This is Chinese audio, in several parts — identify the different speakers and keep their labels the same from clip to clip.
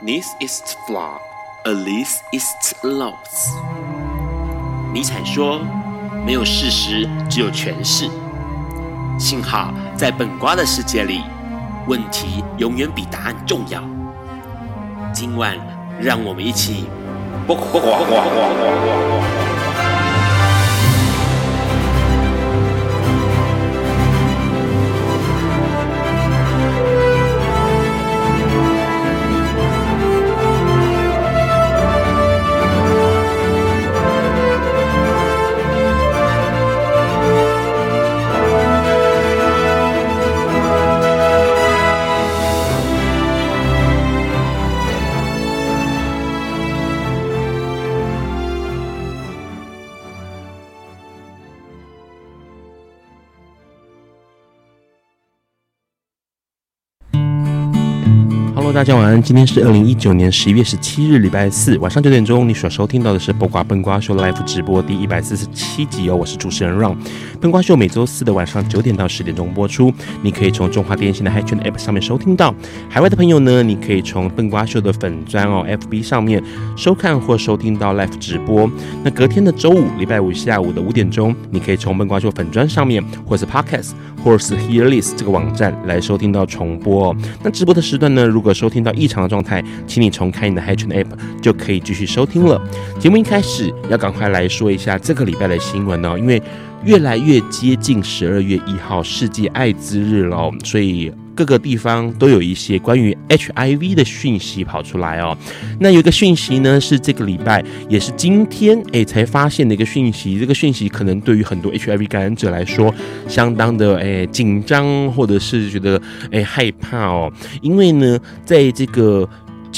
Speaker 1: This is flawed, at least it's lost。尼采说：“没有事实，只有诠释。”幸好在本瓜的世界里，问题永远比答案重要。今晚，让我们一起。
Speaker 2: 大家晚安，今天是二零一九年十一月十七日，礼拜四晚上九点钟，你所收听到的是《不瓜笨瓜秀》Live 直播第一百四十七集哦，我是主持人 Ron。笨瓜秀每周四的晚上九点到十点钟播出，你可以从中华电信的 HiChat App 上面收听到。海外的朋友呢，你可以从笨瓜秀的粉专哦 FB 上面收看或收听到 Live 直播。那隔天的周五，礼拜五下午的五点钟，你可以从笨瓜秀粉专上面，或是 Podcast，或是 Hearlist 这个网站来收听到重播哦。那直播的时段呢，如果收听到异常的状态，请你重开你的 Hatch App 就可以继续收听了。节目一开始要赶快来说一下这个礼拜的新闻哦，因为越来越接近十二月一号世界艾滋日了，所以各个地方都有一些关于 HIV 的讯息跑出来哦。那有一个讯息呢，是这个礼拜也是今天哎才发现的一个讯息，这个讯息可能对于很多 HIV 感染者来说相当的哎紧张，或者是觉得哎害怕哦，因为呢，在这个。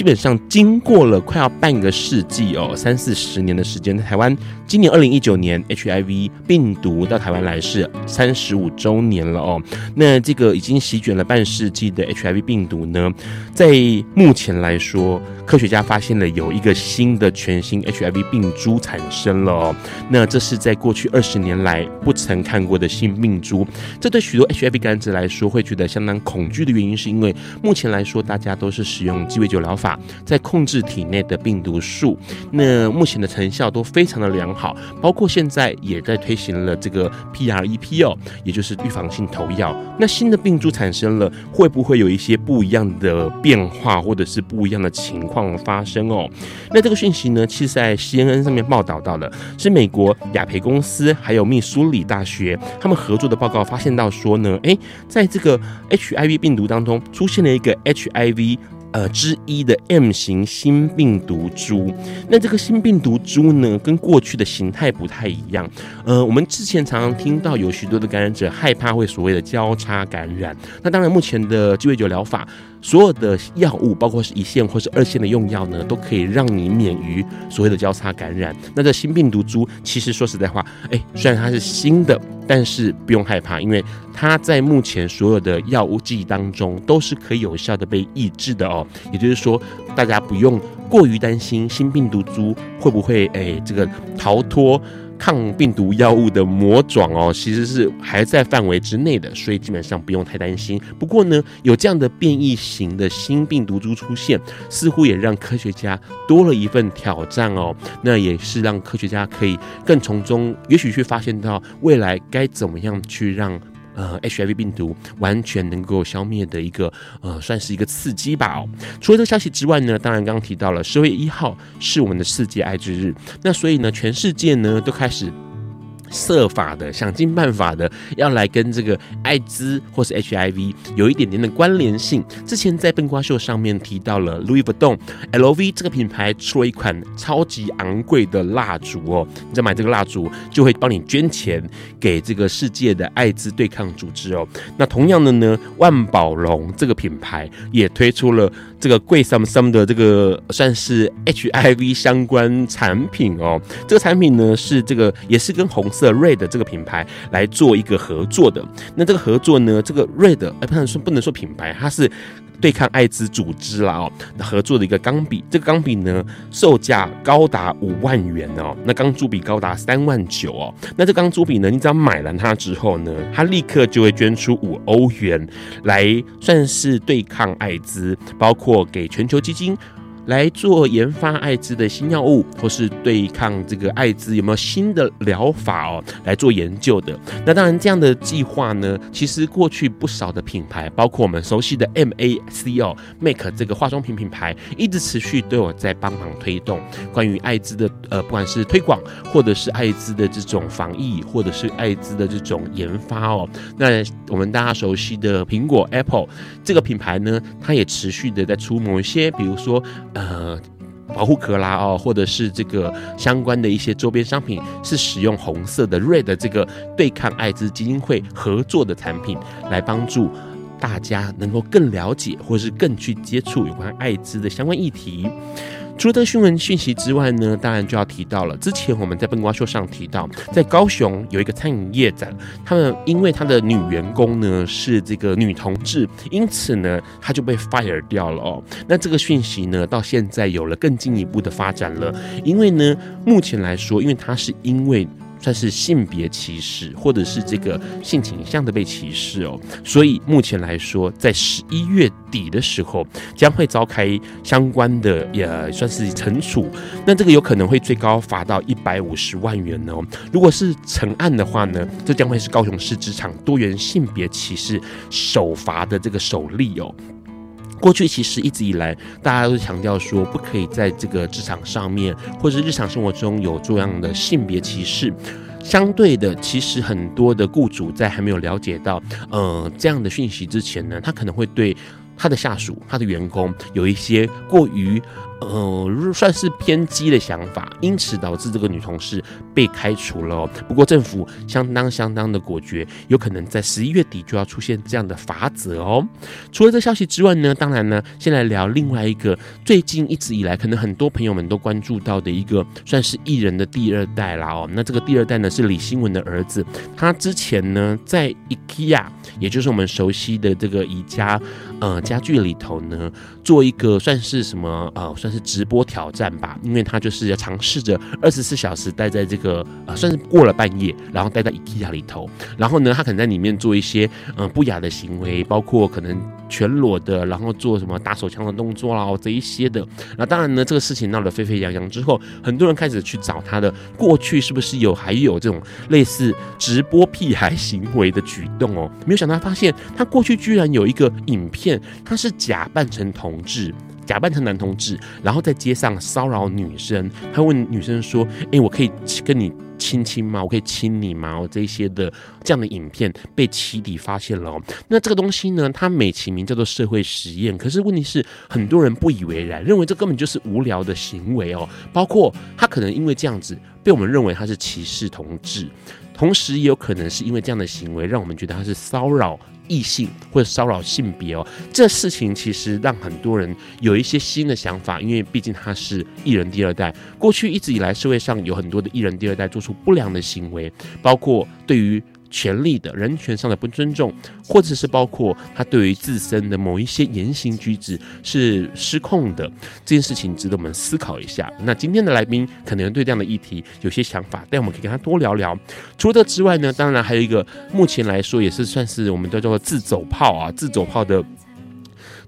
Speaker 2: 基本上经过了快要半个世纪哦，三四十年的时间，台湾今年二零一九年 HIV 病毒到台湾来是三十五周年了哦。那这个已经席卷了半世纪的 HIV 病毒呢，在目前来说，科学家发现了有一个新的全新 HIV 病株产生了哦。那这是在过去二十年来不曾看过的新病株，这对许多 HIV 感染者来说会觉得相当恐惧的原因，是因为目前来说大家都是使用鸡尾酒疗法。在控制体内的病毒数，那目前的成效都非常的良好，包括现在也在推行了这个 PrEP 哦，也就是预防性投药。那新的病株产生了，会不会有一些不一样的变化，或者是不一样的情况发生哦？那这个讯息呢，其实在 CNN 上面报道到的，是美国雅培公司还有密苏里大学他们合作的报告，发现到说呢，诶，在这个 HIV 病毒当中出现了一个 HIV。呃，之一的 M 型新病毒株，那这个新病毒株呢，跟过去的形态不太一样。呃，我们之前常常听到有许多的感染者害怕会所谓的交叉感染，那当然目前的鸡尾酒疗法。所有的药物，包括是一线或是二线的用药呢，都可以让你免于所谓的交叉感染。那这新病毒株，其实说实在话，哎，虽然它是新的，但是不用害怕，因为它在目前所有的药物剂当中都是可以有效的被抑制的哦。也就是说，大家不用过于担心新病毒株会不会哎这个逃脱。抗病毒药物的魔爪哦，其实是还在范围之内的，所以基本上不用太担心。不过呢，有这样的变异型的新病毒株出现，似乎也让科学家多了一份挑战哦。那也是让科学家可以更从中，也许去发现到未来该怎么样去让。呃，HIV 病毒完全能够消灭的一个呃，算是一个刺激吧哦。除了这个消息之外呢，当然刚刚提到了十月一号是我们的世界艾滋日，那所以呢，全世界呢都开始。设法的，想尽办法的，要来跟这个艾滋或是 HIV 有一点点的关联性。之前在笨瓜秀上面提到了 Louis Vuitton LV 这个品牌出了一款超级昂贵的蜡烛哦，你在买这个蜡烛就会帮你捐钱给这个世界的艾滋对抗组织哦。那同样的呢，万宝龙这个品牌也推出了这个贵 some some 的这个算是 HIV 相关产品哦。这个产品呢是这个也是跟红色。Red 这个品牌来做一个合作的，那这个合作呢，这个 Red 哎，不能说不能说品牌，它是对抗艾滋组织啦哦，合作的一个钢笔，这个钢笔呢售价高达五万元哦，那钢珠笔高达三万九哦，那这钢珠笔呢，你只要买了它之后呢，它立刻就会捐出五欧元来算是对抗艾滋，包括给全球基金。来做研发艾滋的新药物，或是对抗这个艾滋有没有新的疗法哦，来做研究的。那当然，这样的计划呢，其实过去不少的品牌，包括我们熟悉的 MAC 哦，MAC 这个化妆品品牌，一直持续都有在帮忙推动关于艾滋的呃，不管是推广，或者是艾滋的这种防疫，或者是艾滋的这种研发哦。那我们大家熟悉的苹果 Apple 这个品牌呢，它也持续的在出某一些，比如说。呃保护壳啦哦，或者是这个相关的一些周边商品，是使用红色的 Red 这个对抗艾滋基金会合作的产品，来帮助大家能够更了解，或是更去接触有关艾滋的相关议题。除了这个新闻讯息之外呢，当然就要提到了。之前我们在笨瓜秀上提到，在高雄有一个餐饮业者，他们因为他的女员工呢是这个女同志，因此呢他就被 fire 掉了哦。那这个讯息呢到现在有了更进一步的发展了，因为呢目前来说，因为他是因为。算是性别歧视，或者是这个性倾向的被歧视哦，所以目前来说，在十一月底的时候，将会召开相关的也算是惩处，那这个有可能会最高罚到一百五十万元哦。如果是成案的话呢，这将会是高雄市职场多元性别歧视首罚的这个首例哦。过去其实一直以来，大家都强调说，不可以在这个职场上面或者日常生活中有这样的性别歧视。相对的，其实很多的雇主在还没有了解到，呃，这样的讯息之前呢，他可能会对他的下属、他的员工有一些过于。呃，算是偏激的想法，因此导致这个女同事被开除了。不过政府相当相当的果决，有可能在十一月底就要出现这样的法则哦。除了这消息之外呢，当然呢，先来聊另外一个最近一直以来可能很多朋友们都关注到的一个算是艺人的第二代啦哦。那这个第二代呢是李新文的儿子，他之前呢在 IKEA，也就是我们熟悉的这个宜家呃家具里头呢，做一个算是什么呃算。是直播挑战吧，因为他就是要尝试着二十四小时待在这个呃，算是过了半夜，然后待在 IKEA 里头，然后呢，他可能在里面做一些嗯、不雅的行为，包括可能全裸的，然后做什么打手枪的动作啦，这一些的。那当然呢，这个事情闹得沸沸扬扬之后，很多人开始去找他的过去是不是有还有这种类似直播屁孩行为的举动哦，没有想到发现他过去居然有一个影片，他是假扮成同志。假扮成男同志，然后在街上骚扰女生。他问女生说：“哎，我可以跟你亲亲吗？我可以亲你吗？”哦，这些的这样的影片被起底发现了哦。那这个东西呢，它美其名叫做社会实验，可是问题是很多人不以为然，认为这根本就是无聊的行为哦。包括他可能因为这样子被我们认为他是歧视同志，同时也有可能是因为这样的行为让我们觉得他是骚扰。异性或者骚扰性别哦，这事情其实让很多人有一些新的想法，因为毕竟他是艺人第二代。过去一直以来，社会上有很多的艺人第二代做出不良的行为，包括对于。权利的人权上的不尊重，或者是包括他对于自身的某一些言行举止是失控的，这件事情值得我们思考一下。那今天的来宾可能对这样的议题有些想法，但我们可以跟他多聊聊。除了这之外呢，当然还有一个目前来说也是算是我们叫做自走炮啊，自走炮的。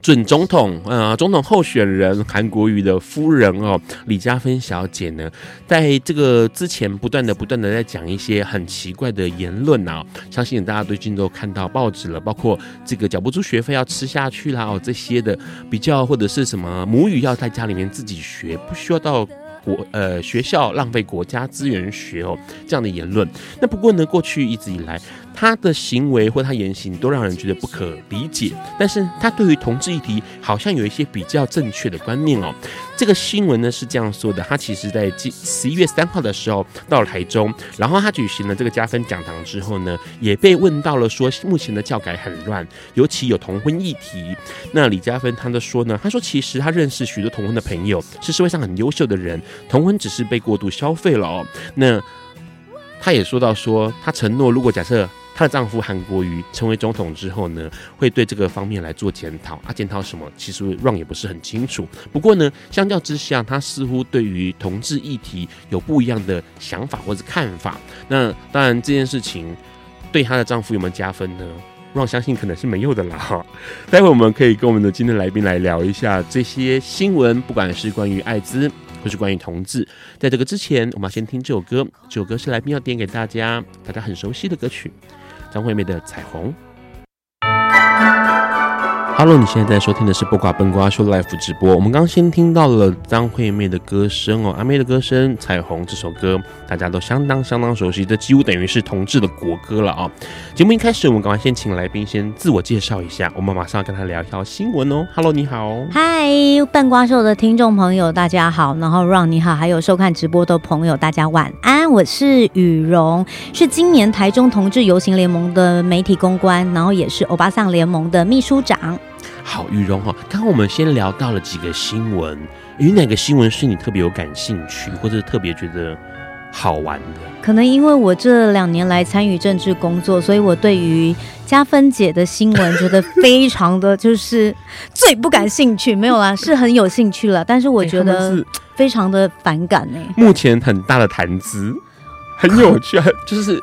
Speaker 2: 准总统，呃，总统候选人韩国瑜的夫人哦，李佳芬小姐呢，在这个之前不断的、不断的在讲一些很奇怪的言论啊，相信大家最近都看到报纸了，包括这个缴不出学费要吃下去啦，哦，这些的比较或者是什么母语要在家里面自己学，不需要到。国呃学校浪费国家资源学哦，这样的言论，那不过呢，过去一直以来他的行为或他言行都让人觉得不可理解，但是他对于同志议题好像有一些比较正确的观念哦。这个新闻呢是这样说的，他其实在十一月三号的时候到了台中，然后他举行了这个加分讲堂之后呢，也被问到了说目前的教改很乱，尤其有同婚议题。那李嘉芬他就说呢，他说其实他认识许多同婚的朋友，是社会上很优秀的人。同婚只是被过度消费了哦。那他也说到说，他承诺，如果假设她的丈夫韩国瑜成为总统之后呢，会对这个方面来做检讨。啊，检讨什么？其实 Ron 也不是很清楚。不过呢，相较之下，她似乎对于同志议题有不一样的想法或者看法。那当然，这件事情对她的丈夫有没有加分呢？让我相信可能是没有的啦。待会我们可以跟我们的今天来宾来聊一下这些新闻，不管是关于艾滋，或是关于同志。在这个之前，我们要先听这首歌，这首歌是来宾要点给大家，大家很熟悉的歌曲，张惠妹的《彩虹》。Hello，你现在在收听的是《不挂笨瓜秀》Live 直播。我们刚先听到了张惠妹的歌声哦，阿妹的歌声《彩虹》这首歌大家都相当相当熟悉，这几乎等于是同志的国歌了啊、哦。节目一开始，我们赶快先请来宾先自我介绍一下，我们马上要跟他聊一条新闻哦。Hello，你好，
Speaker 3: 嗨，笨瓜秀的听众朋友大家好，然后 Ron 你好，还有收看直播的朋友大家晚安，我是雨荣，是今年台中同志游行联盟的媒体公关，然后也是欧巴桑联盟的秘书长。
Speaker 2: 好，玉蓉哈，刚刚我们先聊到了几个新闻，有哪个新闻是你特别有感兴趣，或者特别觉得好玩的？
Speaker 3: 可能因为我这两年来参与政治工作，所以我对于加分姐的新闻觉得非常的就是最不感兴趣。没有啦，是很有兴趣了，但是我觉得非常的反感呢、欸。
Speaker 2: 目前很大的谈资，很有趣，就是。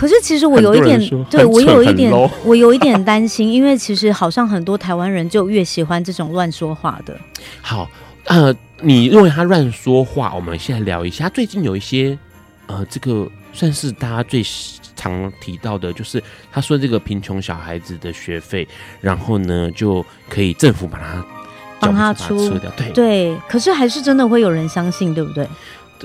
Speaker 3: 可是其实我有一点，对我有一点，我有一点担心，因为其实好像很多台湾人就越喜欢这种乱说话的。
Speaker 2: 好，呃，你认为他乱说话？我们现在聊一下，最近有一些，呃，这个算是大家最常提到的，就是他说这个贫穷小孩子的学费，然后呢就可以政府把他
Speaker 3: 帮他出
Speaker 2: 掉，对
Speaker 3: 对。可是还是真的会有人相信，对不对？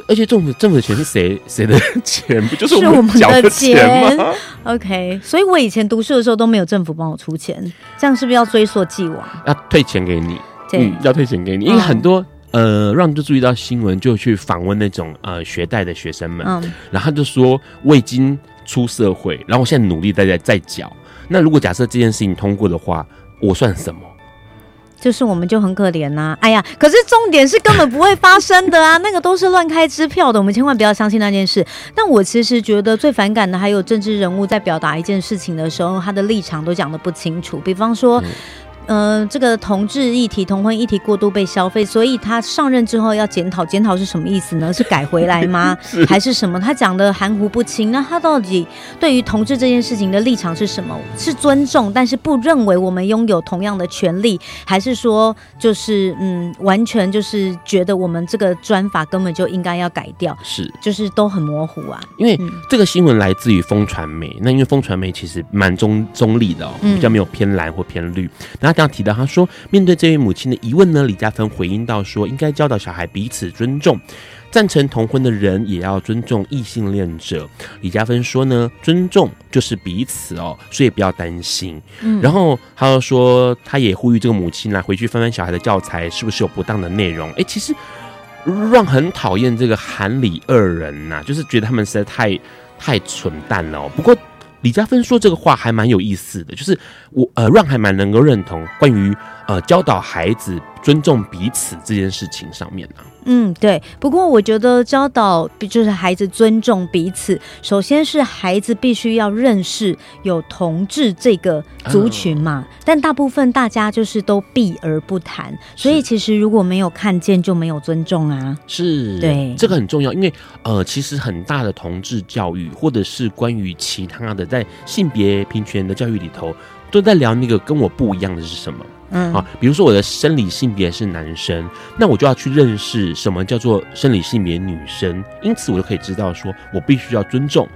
Speaker 2: 而且政府政府的钱是谁谁的钱？不就是我们缴的
Speaker 3: 钱吗？？OK，所以我以前读书的时候都没有政府帮我出钱，这样是不是要追溯既往？
Speaker 2: 要退钱给你？对，嗯，要退钱给你，因为很多呃，让就注意到新闻，就去访问那种呃学贷的学生们，嗯，然后他就说我已经出社会，然后我现在努力在在在缴。那如果假设这件事情通过的话，我算什么？
Speaker 3: 就是我们就很可怜呐、哎呀，可是重点是根本不会发生的啊，那个都是乱开支票的，我们千万不要相信那件事。但我其实觉得最反感的还有政治人物在表达一件事情的时候，他的立场都讲得不清楚，比方说。呃，这个同志议题、同婚议题过度被消费，所以他上任之后要检讨，检讨是什么意思呢？是改回来吗？是还是什么？他讲的含糊不清。那他到底对于同志这件事情的立场是什么？是尊重，但是不认为我们拥有同样的权利，还是说就是嗯，完全就是觉得我们这个专法根本就应该要改掉？
Speaker 2: 是，
Speaker 3: 就是都很模糊啊。
Speaker 2: 因为这个新闻来自于风传媒，那因为风传媒其实蛮中中立的哦，比较没有偏蓝或偏绿，然后。这样提到，他说面对这位母亲的疑问呢，李嘉芬回应到说，应该教导小孩彼此尊重，赞成同婚的人也要尊重异性恋者。李嘉芬说呢，尊重就是彼此哦，所以不要担心。嗯，然后他又说，他也呼吁这个母亲来回去翻翻小孩的教材，是不是有不当的内容？哎，其实让很讨厌这个韩李二人呐、啊，就是觉得他们实在太太蠢蛋了、哦。不过。李嘉芬说这个话还蛮有意思的，就是我呃让还蛮能够认同关于呃教导孩子尊重彼此这件事情上面呢、啊。
Speaker 3: 嗯，对。不过我觉得教导就是孩子尊重彼此，首先是孩子必须要认识有同志这个族群嘛。哦、但大部分大家就是都避而不谈，所以其实如果没有看见，就没有尊重啊。
Speaker 2: 是，对，这个很重要，因为呃，其实很大的同志教育，或者是关于其他的在性别平权的教育里头，都在聊那个跟我不一样的是什么。嗯，啊，比如说我的生理性别是男生，那我就要去认识什么叫做生理性别女生，因此我就可以知道说，我必须要尊重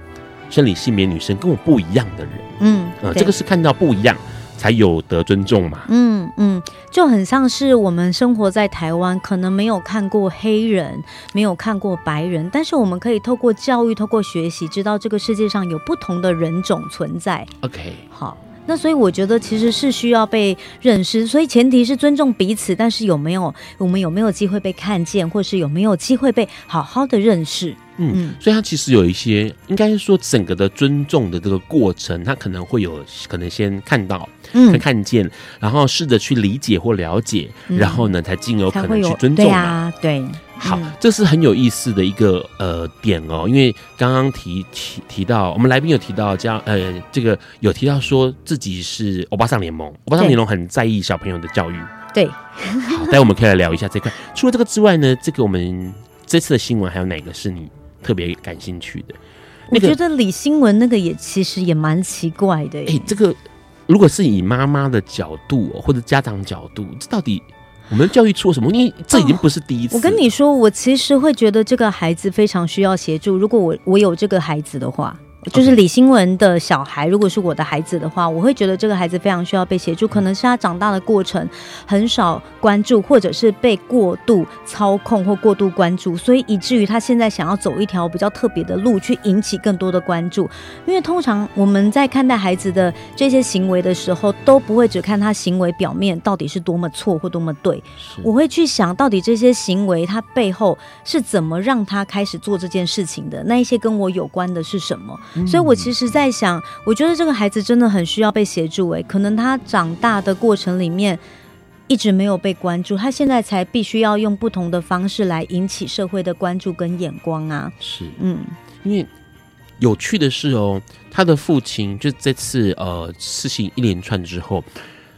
Speaker 2: 生理性别女生跟我不一样的人。嗯，啊，这个是看到不一样才有得尊重嘛。
Speaker 3: 嗯嗯，就很像是我们生活在台湾，可能没有看过黑人，没有看过白人，但是我们可以透过教育、透过学习，知道这个世界上有不同的人种存在。
Speaker 2: OK，
Speaker 3: 好。那所以我觉得其实是需要被认识，所以前提是尊重彼此，但是有没有我们有没有机会被看见，或是有没有机会被好好的认识？
Speaker 2: 嗯，嗯，所以他其实有一些，应该是说整个的尊重的这个过程，他可能会有可能先看到，嗯，看见，然后试着去理解或了解，嗯、然后呢，才进而可能去尊重嘛，
Speaker 3: 对。
Speaker 2: 好，这是很有意思的一个呃点哦，因为刚刚提提提到，我们来宾有提到这样呃，这个有提到说自己是欧巴桑联盟，欧巴桑联盟很在意小朋友的教育。
Speaker 3: 对，
Speaker 2: 好，待会我们可以来聊一下这块。除了这个之外呢，这个我们这次的新闻还有哪个是你特别感兴趣的？
Speaker 3: 我觉得李新闻那个也其实也蛮奇怪的。
Speaker 2: 哎，这个如果是以妈妈的角度或者家长角度，这到底我们教育出了什么？因为这已经不是第一次。
Speaker 3: 我跟你说，我其实会觉得这个孩子非常需要协助。如果我我有这个孩子的话。就是李新文的小孩，如果是我的孩子的话，我会觉得这个孩子非常需要被协助。可能是他长大的过程很少关注，或者是被过度操控或过度关注，所以以至于他现在想要走一条比较特别的路，去引起更多的关注。因为通常我们在看待孩子的这些行为的时候，都不会只看他行为表面到底是多么错或多么对，我会去想到底这些行为他背后是怎么让他开始做这件事情的，那一些跟我有关的是什么？所以，我其实，在想，我觉得这个孩子真的很需要被协助。哎，可能他长大的过程里面一直没有被关注，他现在才必须要用不同的方式来引起社会的关注跟眼光啊。
Speaker 2: 是，嗯，因为有趣的是哦，他的父亲就这次呃事情一连串之后，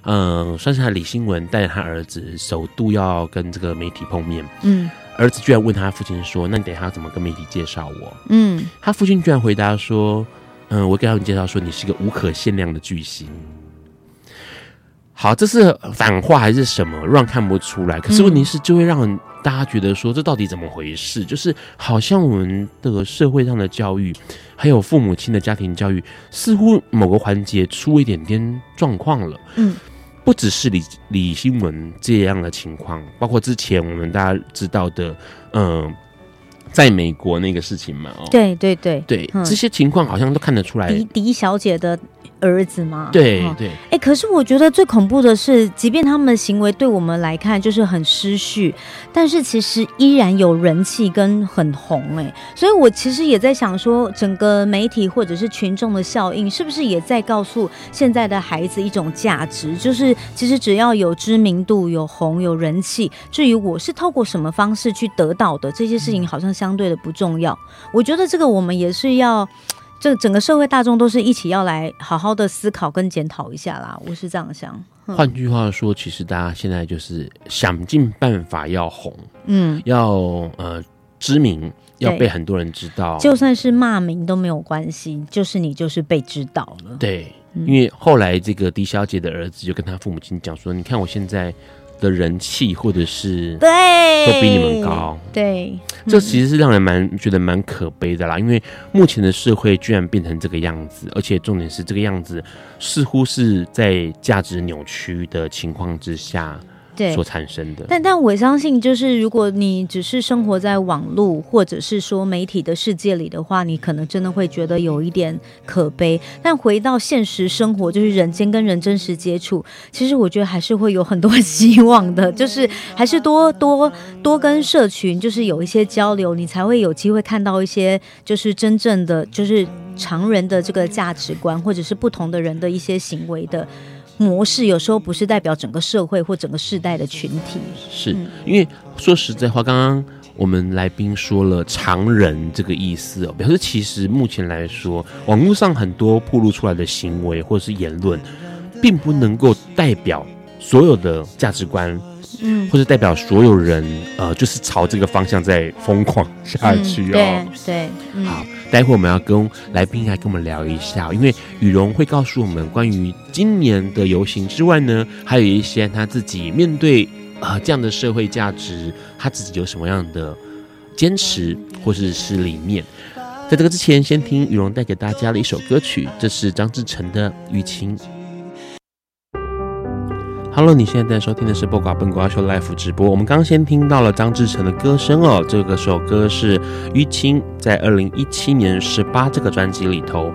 Speaker 2: 嗯、呃，算是他李新文带着他儿子首度要跟这个媒体碰面，嗯。儿子居然问他父亲说：“那你等一下怎么跟媒体介绍我？”嗯，他父亲居然回答说：“嗯，我给他们介绍说你是一个无可限量的巨星。”好，这是反话还是什么？让看不出来。可是问题是，就会让大家觉得说，这到底怎么回事？就是好像我们的社会上的教育，还有父母亲的家庭教育，似乎某个环节出一点点状况了。嗯。不只是李李新文这样的情况，包括之前我们大家知道的，嗯、呃，在美国那个事情嘛，哦，
Speaker 3: 对对对
Speaker 2: 对，这些情况好像都看得出来。
Speaker 3: 狄狄小姐的。儿子嘛？
Speaker 2: 对对，哎、
Speaker 3: 欸，可是我觉得最恐怖的是，即便他们的行为对我们来看就是很失序，但是其实依然有人气跟很红哎、欸，所以我其实也在想说，整个媒体或者是群众的效应，是不是也在告诉现在的孩子一种价值，就是其实只要有知名度、有红、有人气，至于我是透过什么方式去得到的，这些事情好像相对的不重要。我觉得这个我们也是要。这整个社会大众都是一起要来好好的思考跟检讨一下啦，我是这样想。
Speaker 2: 换句话说，其实大家现在就是想尽办法要红，嗯，要呃知名，要被很多人知道，
Speaker 3: 就算是骂名都没有关系，就是你就是被知道了。
Speaker 2: 对，嗯，因为后来这个狄小姐的儿子就跟他父母亲讲说：“你看我现在。”的人气或者是对都比你们高，
Speaker 3: 对，
Speaker 2: 这其实是让人蛮觉得蛮可悲的啦。因为目前的社会居然变成这个样子，而且重点是这个样子似乎是在价值扭曲的情况之下。对，所产生的，
Speaker 3: 但但我相信，就是如果你只是生活在网络或者是说媒体的世界里的话，你可能真的会觉得有一点可悲。但回到现实生活，就是人间跟人真实接触，其实我觉得还是会有很多 希望的。就是还是多多多跟社群，就是有一些交流，你才会有机会看到一些就是真正的就是常人的这个价值观，或者是不同的人的一些行为的。模式有时候不是代表整个社会或整个世代的群体，
Speaker 2: 是因为说实在话，刚刚我们来宾说了“常人”这个意思哦，表示其实目前来说，网络上很多暴露出来的行为或者是言论，并不能够代表所有的价值观。嗯，或者代表所有人，呃，就是朝这个方向在疯狂下去哦。
Speaker 3: 嗯、对对、嗯，
Speaker 2: 好，待会我们要跟来宾来跟我们聊一下，因为羽绒会告诉我们关于今年的游行之外呢，还有一些他自己面对啊、这样的社会价值，他自己有什么样的坚持或者是理念。在这个之前，先听羽绒带给大家的一首歌曲，这是张志成的《雨晴》。Hello，你现在在收听的是《播瓜笨瓜秀》life 直播。我们刚刚先听到了张智成的歌声哦，这个首歌是《淤青》，在二零一七年十八这个专辑里头。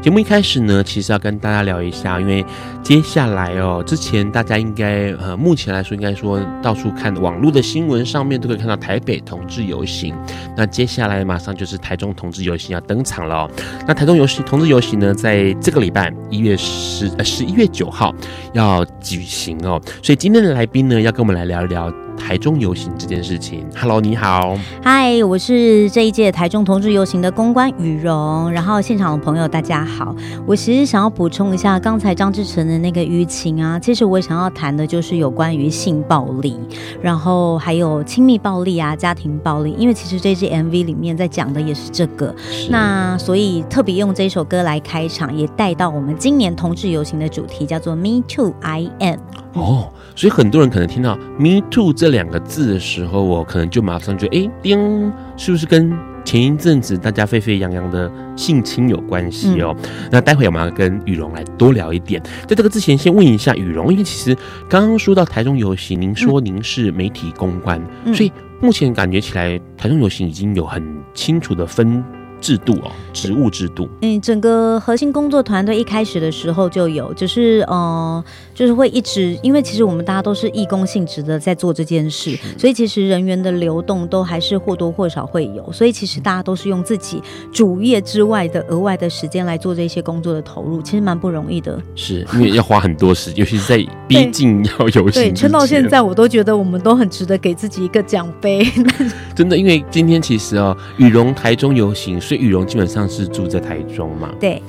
Speaker 2: 节目一开始呢，其实要跟大家聊一下，因为接下来哦，之前大家应该呃，目前来说应该说到处看网络的新闻上面都可以看到台北同志游行。那接下来马上就是台中同志游行要登场了哦。那台中游行同志游行呢，在这个礼拜一月十呃十一月九号要举行哦。所以今天的来宾呢，要跟我们来聊一聊。台中游行这件事情。Hello，你好，
Speaker 3: 嗨，我是这一届台中同志游行的公关雨蓉。然后现场的朋友大家好，我其实想要补充一下刚才张志成的那个舆情啊，其实我想要谈的就是有关于性暴力，然后还有亲密暴力啊、家庭暴力，因为其实这支 MV 里面在讲的也是这个。那所以特别用这首歌来开场，也带到我们今年同志游行的主题，叫做 Me Too I Am。
Speaker 2: 哦，所以很多人可能听到 “me too” 这两个字的时候，我可能就马上觉得，哎，叮，是不是跟前一阵子大家沸沸扬扬的性侵有关系哦？嗯、那待会我们要跟雨荣来多聊一点。在这个之前，先问一下雨荣，因为其实刚刚说到台中游行，您说您是媒体公关，嗯、所以目前感觉起来台中游行已经有很清楚的分。制度哦，职务制度。
Speaker 3: 嗯，整个核心工作团队一开始的时候就有，只是呃，就是会一直，因为其实我们大家都是义工性质的在做这件事，所以其实人员的流动都还是或多或少会有，所以其实大家都是用自己主业之外的额外的时间来做这些工作的投入，其实蛮不容易的。
Speaker 2: 是因为要花很多时间，尤其是在逼近要游行，对，
Speaker 3: 撑到现在，我都觉得我们都很值得给自己一个奖杯。
Speaker 2: 真的，因为今天其实哦，羽绒台中游行。所以羽绒基本上是住在台中嘛？
Speaker 3: 对。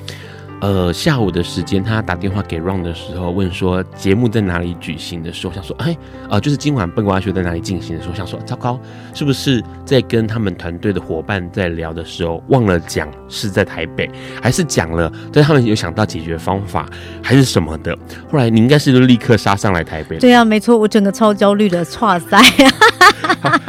Speaker 2: 呃，下午的时间，他打电话给 Ron 的时候，问说节目在哪里举行的时候，想说，哎，呃，就是今晚笨瓜秀在哪里进行的时候，想说，糟糕，是不是在跟他们团队的伙伴在聊的时候，忘了讲是在台北，还是讲了，但他们有想到解决方法，还是什么的？后来你应该是就立刻杀上来台北。
Speaker 3: 对啊，没错，我整个超焦虑的，剉赛。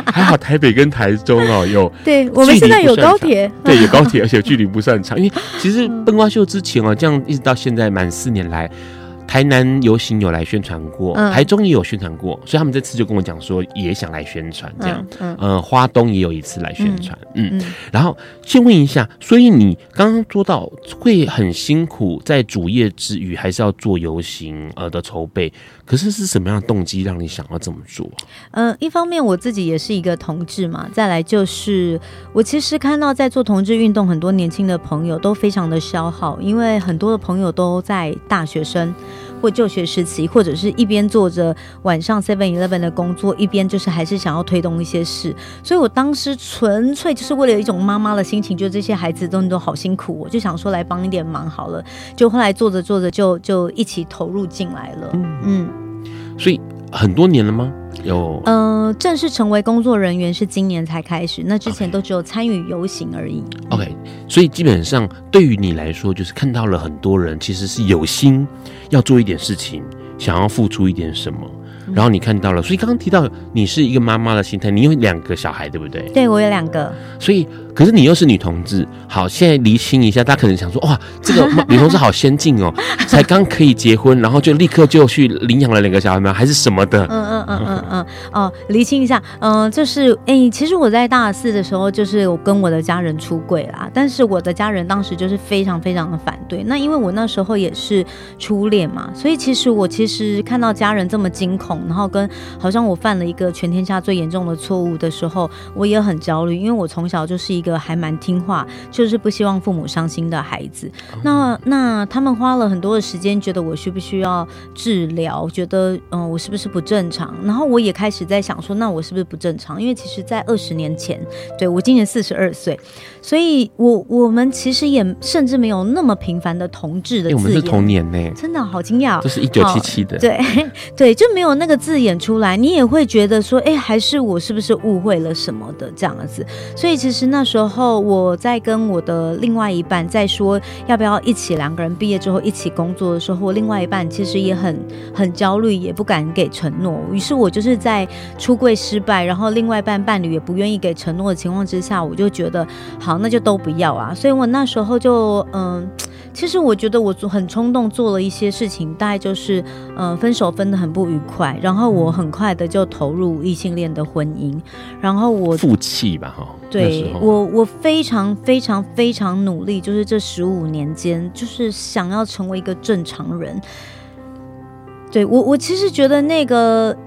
Speaker 2: 还好台北跟台中哦有，
Speaker 3: 对我们现在有高铁，
Speaker 2: 对，有高铁，而且距离不算长。因为其实笨瓜秀之前哦，这样一直到现在满四年来。台南游行有来宣传过，嗯、台中也有宣传过，所以他们这次就跟我讲说也想来宣传这样。嗯，嗯呃，花东也有一次来宣传，嗯，嗯然后先问一下，所以你刚刚说到会很辛苦，在主业之余还是要做游行呃的筹备，可是是什么样的动机让你想要这么做？
Speaker 3: 呃，一方面我自己也是一个同志嘛，再来就是我其实看到在做同志运动，很多年轻的朋友都非常的消耗，因为很多的朋友都在大学生。或就学时期，或者是一边做着晚上 Seven Eleven 的工作，一边就是还是想要推动一些事。所以我当时纯粹就是为了一种妈妈的心情，就这些孩子都都好辛苦，我就想说来帮一点忙好了。就后来做着做着就就一起投入进来了。嗯，嗯，
Speaker 2: 所以很多年了吗？有，
Speaker 3: 呃，正式成为工作人员是今年才开始，那之前都只有参与游行而已。
Speaker 2: OK，所以基本上对于你来说，就是看到了很多人其实是有心要做一点事情，想要付出一点什么。然后你看到了，所以刚刚提到你是一个妈妈的心态，你有两个小孩，对不对？
Speaker 3: 对，我有两个。
Speaker 2: 所以，可是你又是女同志，好，现在厘清一下，大家可能想说，哇，这个 女同志好先进哦，才刚可以结婚，然后就立刻就去领养了两个小孩吗？还是什么的？嗯嗯嗯嗯
Speaker 3: 嗯。哦，厘清一下，嗯、呃，就是，哎，其实我在大四的时候，就是我跟我的家人出柜啦，但是我的家人当时就是非常非常的反对。那因为我那时候也是初恋嘛，所以其实我其实看到家人这么惊恐。然后跟好像我犯了一个全天下最严重的错误的时候，我也很焦虑，因为我从小就是一个还蛮听话，就是不希望父母伤心的孩子。那那他们花了很多的时间，觉得我需不需要治疗，觉得嗯我是不是不正常？然后我也开始在想说，那我是不是不正常？因为其实，在二十年前，对，我今年四十二岁，所以我我们其实也甚至没有那么频繁的同志的字眼。
Speaker 2: 我们是同年呢，
Speaker 3: 真的好惊讶，
Speaker 2: 这是一九七七的，
Speaker 3: 对 对，就没有那个。字眼出来，你也会觉得说，哎，还是我是不是误会了什么的这样子？所以其实那时候我在跟我的另外一半在说要不要一起两个人毕业之后一起工作的时候，我另外一半其实也很很焦虑，也不敢给承诺。于是我就是在出柜失败，然后另外一半伴侣也不愿意给承诺的情况之下，我就觉得好，那就都不要啊。所以我那时候就嗯。其实我觉得我很冲动做了一些事情，大概就是，嗯、呃，分手分的很不愉快，然后我很快的就投入异性恋的婚姻，然后我
Speaker 2: 负气吧，哈，
Speaker 3: 对我我非常非常非常努力，就是这十五年间，就是想要成为一个正常人。对我我其实觉得那个。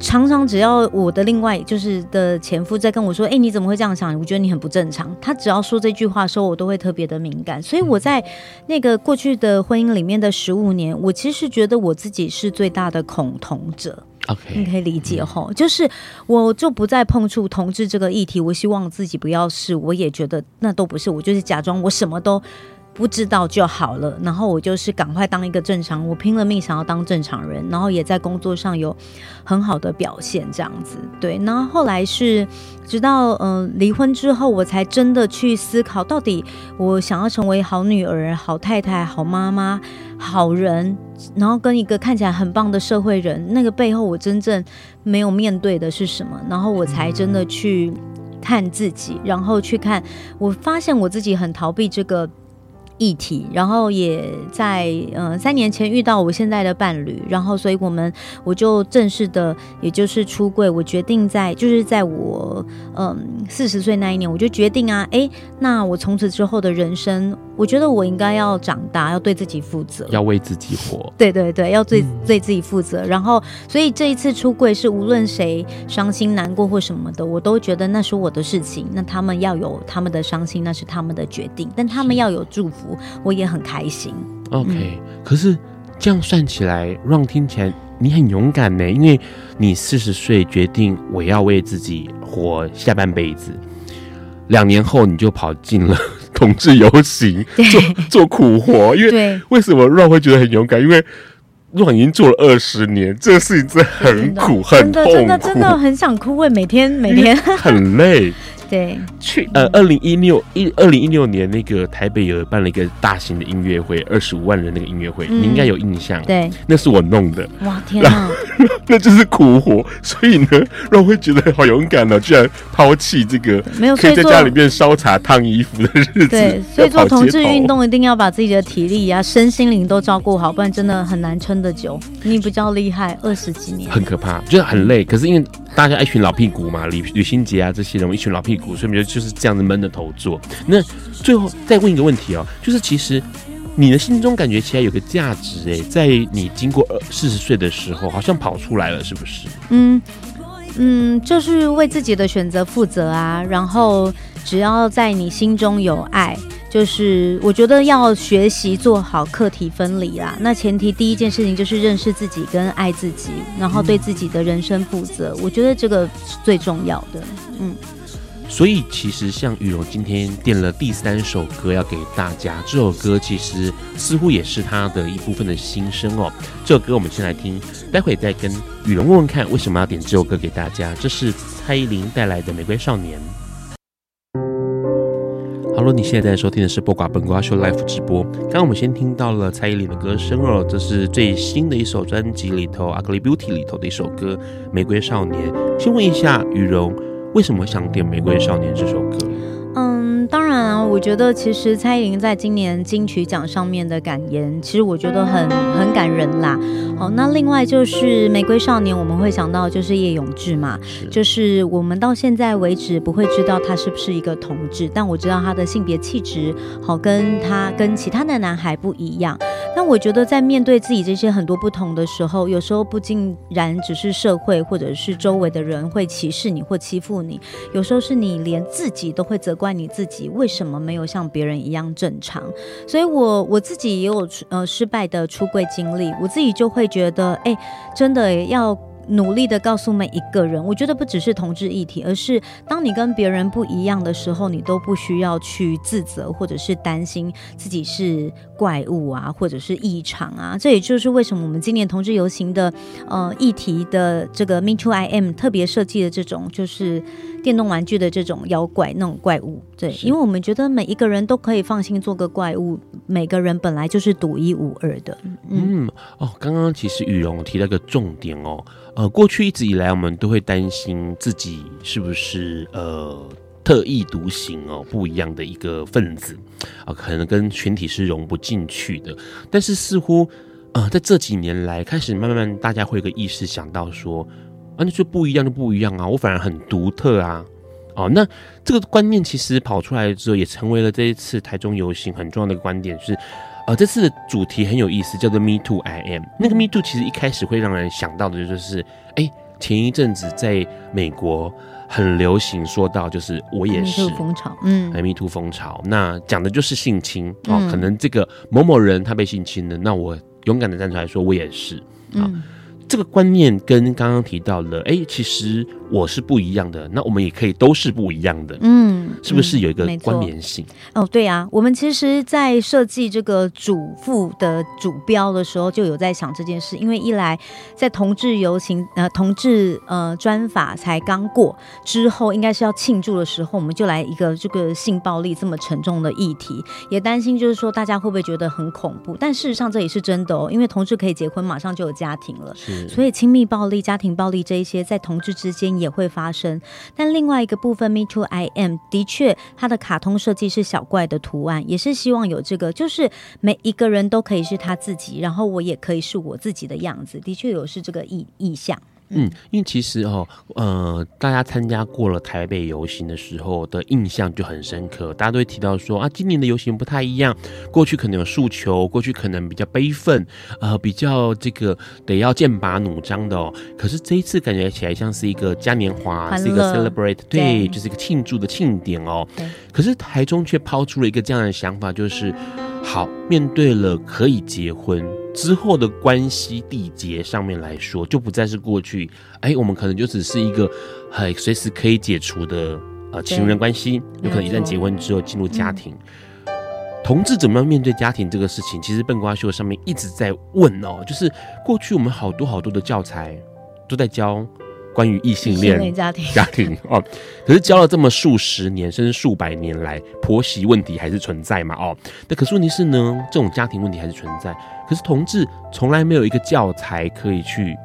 Speaker 3: 常常只要我的另外就是的前夫在跟我说：“哎，你怎么会这样想？我觉得你很不正常。”他只要说这句话的时候，我都会特别的敏感。所以我在那个过去的婚姻里面的十五年，我其实觉得我自己是最大的恐同者。
Speaker 2: OK，
Speaker 3: 你可以理解吼，就是我就不再碰触同志这个议题，我希望自己不要是，我也觉得那都不是，我就是假装我什么都。不知道就好了，然后我就是赶快当一个正常，我拼了命想要当正常人，然后也在工作上有很好的表现，这样子。对，然后后来是直到嗯、离婚之后，我才真的去思考，到底我想要成为好女儿、好太太、好妈妈、好人，然后跟一个看起来很棒的社会人，那个背后我真正没有面对的是什么？然后我才真的去看自己，然后去看，我发现我自己很逃避这个。议题，然后也在嗯、三年前遇到我现在的伴侣，然后所以我们我就正式的，也就是出柜。我决定在就是在我嗯四十岁那一年，我就决定啊，哎，那我从此之后的人生，我觉得我应该要长大，要对自己负责，
Speaker 2: 要为自己活。
Speaker 3: 对对对，要对对自己负责。然后，所以这一次出柜是无论谁伤心难过或什么的，我都觉得那是我的事情。那他们要有他们的伤心，那是他们的决定，但他们要有祝福。我也很开心。
Speaker 2: OK，嗯，可是这样算起来，让听起来你很勇敢呢，因为你四十岁决定我要为自己活下半辈子，两年后你就跑进了同志游行，做做苦活。因为为什么让会觉得很勇敢？因为若已经做了二十年，这个事情真的很苦，很痛苦，
Speaker 3: 真的真的很想哭，会每天每天
Speaker 2: 很累。
Speaker 3: 对，
Speaker 2: 去呃，二零一六一二零一六年那个台北有办了一个大型的音乐会，二十五万人那个音乐会，嗯、你应该有印象。
Speaker 3: 对，
Speaker 2: 那是我弄的。
Speaker 3: 哇天哪，
Speaker 2: 那就是苦活，所以呢，让我会觉得好勇敢呢、哦，居然抛弃这个没有可以在家里面烧茶烫衣服的日子。
Speaker 3: 对，所以做同志运动一定要把自己的体力啊、身心灵都照顾好，不然真的很难撑得久。你比较厉害，二十几年，
Speaker 2: 很可怕，就是很累。可是因为大家一群老屁股嘛，李李心洁啊这些人，一群老屁股，所以我们就就是这样子闷着头做。那最后再问一个问题哦，就是其实你的心中感觉起来有个价值哎，在你经过四十岁的时候，好像跑出来了，是不是？
Speaker 3: 嗯嗯，就是为自己的选择负责啊。然后只要在你心中有爱。就是我觉得要学习做好课题分离啦。那前提第一件事情就是认识自己跟爱自己，然后对自己的人生负责。我觉得这个是最重要的。嗯，
Speaker 2: 所以其实像语蓉今天点了第三首歌要给大家，这首歌其实似乎也是他的一部分的心声哦。这首歌我们先来听，待会再跟语蓉问问看为什么要点这首歌给大家。这是蔡依林带来的《玫瑰少年》。Hello，你现在在收听的是《播瓜本瓜秀》Live 直播。刚刚我们先听到了蔡依林的歌声哦，这是最新的一首专辑里头《Ugly Beauty》里头的一首歌《玫瑰少年》。先问一下语蓉，为什么想点《玫瑰少年》这首歌？
Speaker 3: 嗯，当然啊，我觉得其实蔡依林在今年金曲奖上面的感言，其实我觉得很很感人啦。好，那另外就是《玫瑰少年》，我们会想到就是叶永志嘛，就是我们到现在为止不会知道他是不是一个同志，但我知道他的性别气质好跟他跟其他的男孩不一样。那我觉得在面对自己这些很多不同的时候，有时候不尽然只是社会或者是周围的人会歧视你或欺负你，有时候是你连自己都会责怪问你自己为什么没有像别人一样正常。所以我我自己也有呃失败的出柜经历，我自己就会觉得，哎，真的要。努力的告诉每一个人，我觉得不只是同志议题，而是当你跟别人不一样的时候，你都不需要去自责或者是担心自己是怪物啊，或者是异常啊。这也就是为什么我们今年同志游行的呃议题的这个 Me Too I Am 特别设计的这种就是电动玩具的这种妖怪那种怪物。对，因为我们觉得每一个人都可以放心做个怪物，每个人本来就是独一无二的。嗯，
Speaker 2: 嗯哦，刚刚其实雨蓉提到一个重点哦。呃，过去一直以来，我们都会担心自己是不是呃特立独行哦，不一样的一个分子啊，呃，可能跟群体是融不进去的。但是似乎呃，在这几年来，开始慢慢大家会有个意识想到说，啊，那就不一样就不一样啊，我反而很独特啊。哦，那这个观念其实跑出来之后，也成为了这一次台中游行很重要的一个观点是。呃，这次的主题很有意思，叫做 “Me Too I Am”。那个 “Me Too” 其实一开始会让人想到的就是，哎，前一阵子在美国很流行，说到就是我也是
Speaker 3: 风潮，嗯
Speaker 2: ，Me Too 风潮，那讲的就是性侵哦，可能这个某某人他被性侵了，那我勇敢的站出来说我也是啊。这个观念跟刚刚提到了，哎、欸，其实我是不一样的，那我们也可以都是不一样的，嗯，是不是有一个关联性？
Speaker 3: 哦，对啊，我们其实，在设计这个主妇的主标的时候，就有在想这件事，因为一来在同志游行，呃，同志呃专法才刚过之后，应该是要庆祝的时候，我们就来一个这个性暴力这么沉重的议题，也担心就是说大家会不会觉得很恐怖？但事实上这也是真的哦，因为同志可以结婚，马上就有家庭了。所以亲密暴力、家庭暴力这一些在同志之间也会发生，但另外一个部分，Me Too I Am 的确，它的卡通设计是小怪的图案，也是希望有这个，就是每一个人都可以是他自己，然后我也可以是我自己的样子，的确有是这个意意向。
Speaker 2: 嗯，因为其实哦，呃，大家参加过了台北游行的时候的印象就很深刻，大家都会提到说啊，今年的游行不太一样，过去可能有诉求，过去可能比较悲愤，呃，比较这个得要剑拔弩张的哦。可是这一次感觉起来像是一个嘉年华，是一个 celebrate，对，对，就是一个庆祝的庆典哦。可是台中却抛出了一个这样的想法，就是好，面对了可以结婚。之后的关系缔结上面来说，就不再是过去，哎、欸，我们可能就只是一个很随时可以解除的呃情人关系，有可能一旦结婚之后进入家庭。嗯、同志怎么样面对家庭这个事情？其实笨瓜秀上面一直在问哦，就是过去我们好多好多的教材都在教。关于异性恋家庭家庭哦，可是教了这么数十年甚至数百年来，婆媳问题还是存在嘛？哦，那可是问题是呢，这种家庭问题还是存在。可是同志从来没有一个教材可以去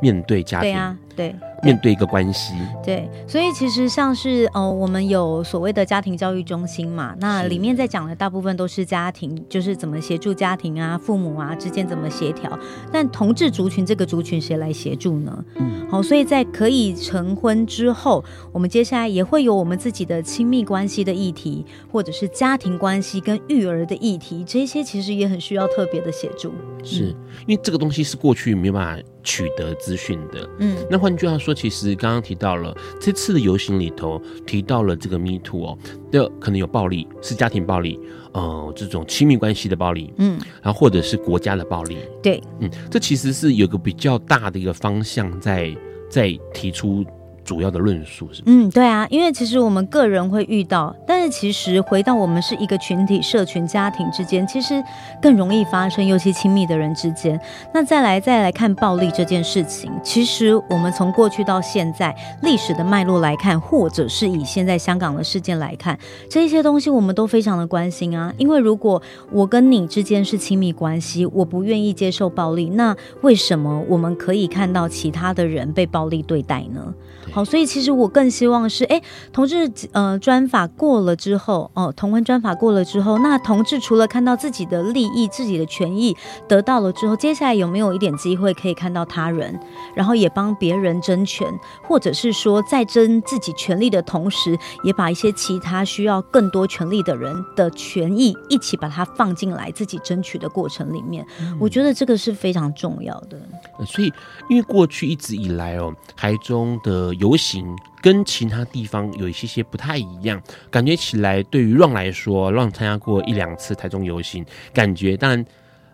Speaker 2: 面对家庭，对。面对一个关系，
Speaker 3: 对，所以其实像是呃，我们有所谓的家庭教育中心嘛，那里面在讲的大部分都是家庭，就是怎么协助家庭啊、父母啊之间怎么协调。但同志族群这个族群谁来协助呢？嗯，好，所以在可以成婚之后，我们接下来也会有我们自己的亲密关系的议题，或者是家庭关系跟育儿的议题，这些其实也很需要特别的协助。
Speaker 2: 是因为这个东西是过去没有办法取得资讯的。嗯，那换句话说。其实刚刚提到了这次的游行里头提到了这个 Me Too 哦，的可能有暴力，是家庭暴力，呃，这种亲密关系的暴力，嗯，然后或者是国家的暴力，
Speaker 3: 对，
Speaker 2: 嗯，这其实是有个比较大的一个方向在在提出。主要的论述是，
Speaker 3: 嗯，对啊，因为其实我们个人会遇到，但是其实回到我们是一个群体、社群、家庭之间，其实更容易发生，尤其亲密的人之间。那再来再来看暴力这件事情，其实我们从过去到现在历史的脉络来看，或者是以现在香港的事件来看，这些东西我们都非常的关心啊。因为如果我跟你之间是亲密关系，我不愿意接受暴力，那为什么我们可以看到其他的人被暴力对待呢？好，所以其实我更希望是，哎，同志呃专法过了之后，哦，同婚专法过了之后，那同志除了看到自己的利益、自己的权益得到了之后，接下来有没有一点机会可以看到他人，然后也帮别人争权，或者是说在争自己权利的同时，也把一些其他需要更多权利的人的权益一起把它放进来自己争取的过程里面，嗯，我觉得这个是非常重要的。
Speaker 2: 所以，因为过去一直以来哦，台中的有。游行跟其他地方有一些些不太一样，感觉起来对于 Ron 来说，Ron 参加过一两次台中游行，感觉当然，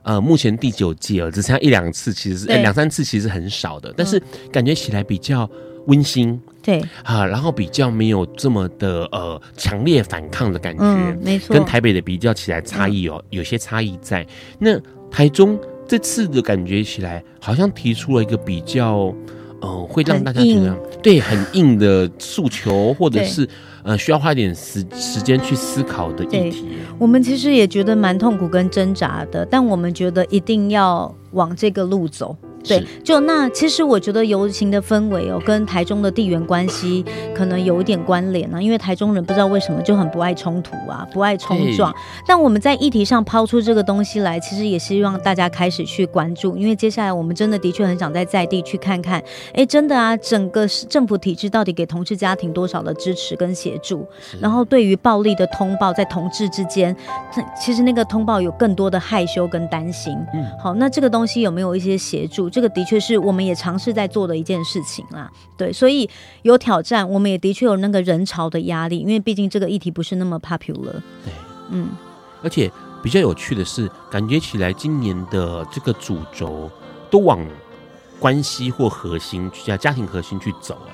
Speaker 2: 呃，目前第九季了，只参加一两次，其实是两三次，其实很少的，但是感觉起来比较温馨，对啊，然后比较没有这么的呃强烈反抗的感觉，嗯、没错，跟台北的比较起来差异哦，有些差异在。那台中这次的感觉起来，好像提出了一个比较。呃，会让大家觉得对很硬的诉求，或者是呃需要花一点时时间去思考的议题。
Speaker 3: 我们其实也觉得蛮痛苦跟挣扎的，但我们觉得一定要往这个路走。对，就那其实我觉得游行的氛围哦，跟台中的地缘关系可能有一点关联呢、啊。因为台中人不知道为什么就很不爱冲突啊，不爱冲撞。但我们在议题上抛出这个东西来，其实也希望大家开始去关注。因为接下来我们真的的确很想在在地去看看，哎，真的啊，整个政府体制到底给同志家庭多少的支持跟协助？然后对于暴力的通报，在同志之间，其实那个通报有更多的害羞跟担心。嗯，好，那这个东西有没有一些协助？这个的确是我们也尝试在做的一件事情啦，对，所以有挑战，我们也的确有那个人潮的压力，因为毕竟这个议题不是那么 popular。对，
Speaker 2: 嗯，而且比较有趣的是，感觉起来今年的这个主轴都往关系或核心，家家庭核心去走，哎，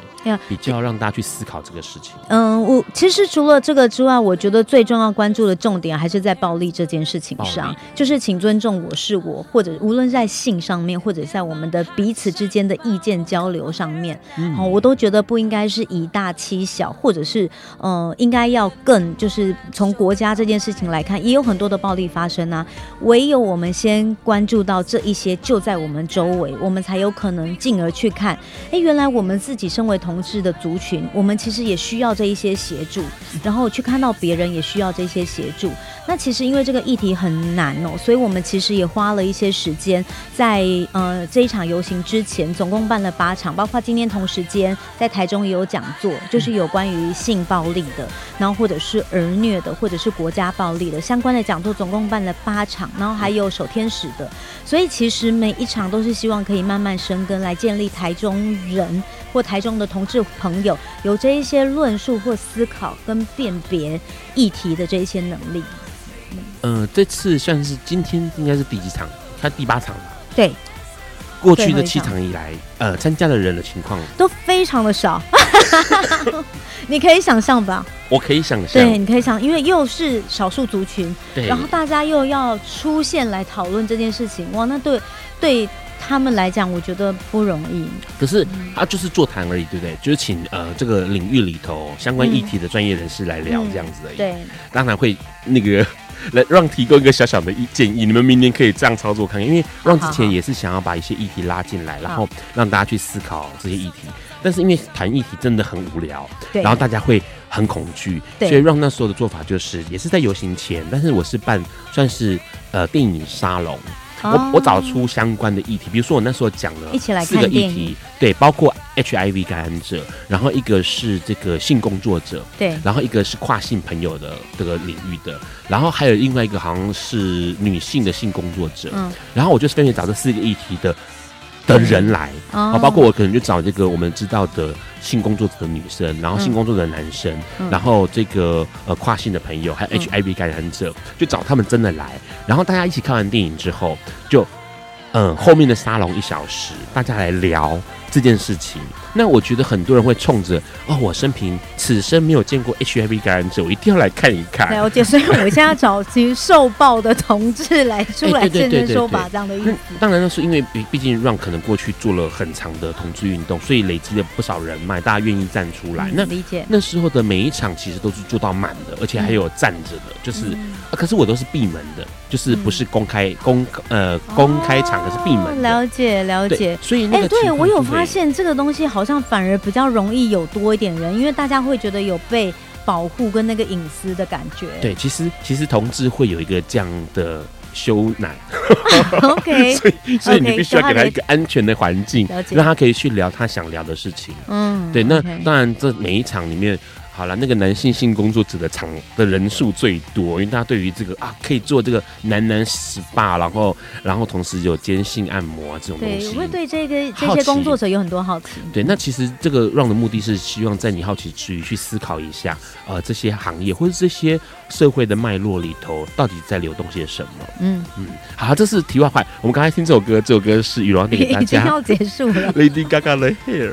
Speaker 2: 比较让大家去思考这个事情。
Speaker 3: 嗯，我其实除了这个之外，我觉得最重要关注的重点还是在暴力这件事情上，就是请尊重我是我，或者无论在性上面，或者在我们的彼此之间的意见交流上面，嗯，我都觉得不应该是以大欺小，或者是呃，应该要更就是从国家这件事情来看，也有很多的暴力发生啊。唯有我们先关注到这一些就在我们周围，我们才有可能进而去看，哎，原来我们自己身为同同志的族群，我们其实也需要这一些协助，然后去看到别人也需要这些协助。那其实因为这个议题很难哦，所以我们其实也花了一些时间在呃这一场游行之前，总共办了八场，包括今天同时间在台中也有讲座，就是有关于性暴力的，然后或者是儿虐的，或者是国家暴力的相关的讲座，总共办了八场，然后还有守天使的，所以其实每一场都是希望可以慢慢生根，来建立台中人或台中的同志朋友有这一些论述或思考跟辨别议题的这一些能力。
Speaker 2: 嗯、呃，这次算是今天应该是第几场？他第八场吧？
Speaker 3: 对。
Speaker 2: 过去的七场以来，呃，参加的人的情况
Speaker 3: 都非常的少。你可以想象吧？
Speaker 2: 我可以想象。
Speaker 3: 对，你可以想，因为又是少数族群，对，然后大家又要出现来讨论这件事情，哇，那对对他们来讲，我觉得不容易。
Speaker 2: 可是他就是座谈而已，对不对？就是请呃这个领域里头相关议题的专业人士来聊这样子而已。
Speaker 3: 对，
Speaker 2: 当然会那个。来让提供一个小小的意建议，你们明年可以这样操作看看，因为让之前也是想要把一些议题拉进来，然后让大家去思考这些议题。但是因为谈议题真的很无聊，然后大家会很恐惧，所以让那时候的做法就是也是在游行前，但是我是办算是呃电影沙龙。我我找出相关的议题，比如说我那时候讲了四个议题，对，包括 HIV 感染者，然后一个是这个性工作者，
Speaker 3: 对，
Speaker 2: 然后一个是跨性朋友的这个领域的，然后还有另外一个好像是女性的性工作者，嗯，然后我就是分别找这四个议题的。的人来啊，包括我可能就找这个我们知道的性工作者的女生，然后性工作者的男生，嗯、然后这个呃跨性的朋友，还有 HIV 感染者，就找他们真的来，然后大家一起看完电影之后，就嗯后面的沙龙一小时，大家来聊这件事情。那我觉得很多人会冲着哦，我生平此生没有见过 HIV 感染者，我一定要来看一看。
Speaker 3: 了解，所以我现在找其实受暴的同志来出来现身说法这样的意思。
Speaker 2: 当然，那是因为毕毕竟让可能过去做了很长的同志运动，所以累积了不少人脉，大家愿意站出来。嗯、那理解。那时候的每一场其实都是做到满的，而且还有站着的，就是、嗯、啊，可是我都是闭门的，就是不是公开、嗯、公呃公开场，可是闭门。
Speaker 3: 了解了解。
Speaker 2: 所以那个，哎，
Speaker 3: 对我有发现这个东西好。像反而比较容易有多一点人，因为大家会觉得有被保护跟那个隐私的感觉。
Speaker 2: 对，其实其实同志会有一个这样的羞赧
Speaker 3: ，OK，
Speaker 2: 所以所以你必须要给他一个安全的环境让他可以去聊他想聊的事情。嗯，对，那.当然这每一场里面。好了，那个男性性工作者的场的人数最多，因为大家对于这个啊，可以做这个男男 SPA，然后然后同时有兼性按摩啊这种东西，
Speaker 3: 对，会对这个这些工作者有很多好奇。
Speaker 2: 对，那其实这个 run 的目的是希望在你好奇之余去思考一下，呃，这些行业或者这些社会的脉络里头到底在流动些什么。嗯嗯，好，这是题外话。我们刚才听这首歌，这首歌是雨柔点给大家，
Speaker 3: 已经要结束了。
Speaker 2: Lady Gaga The Hair。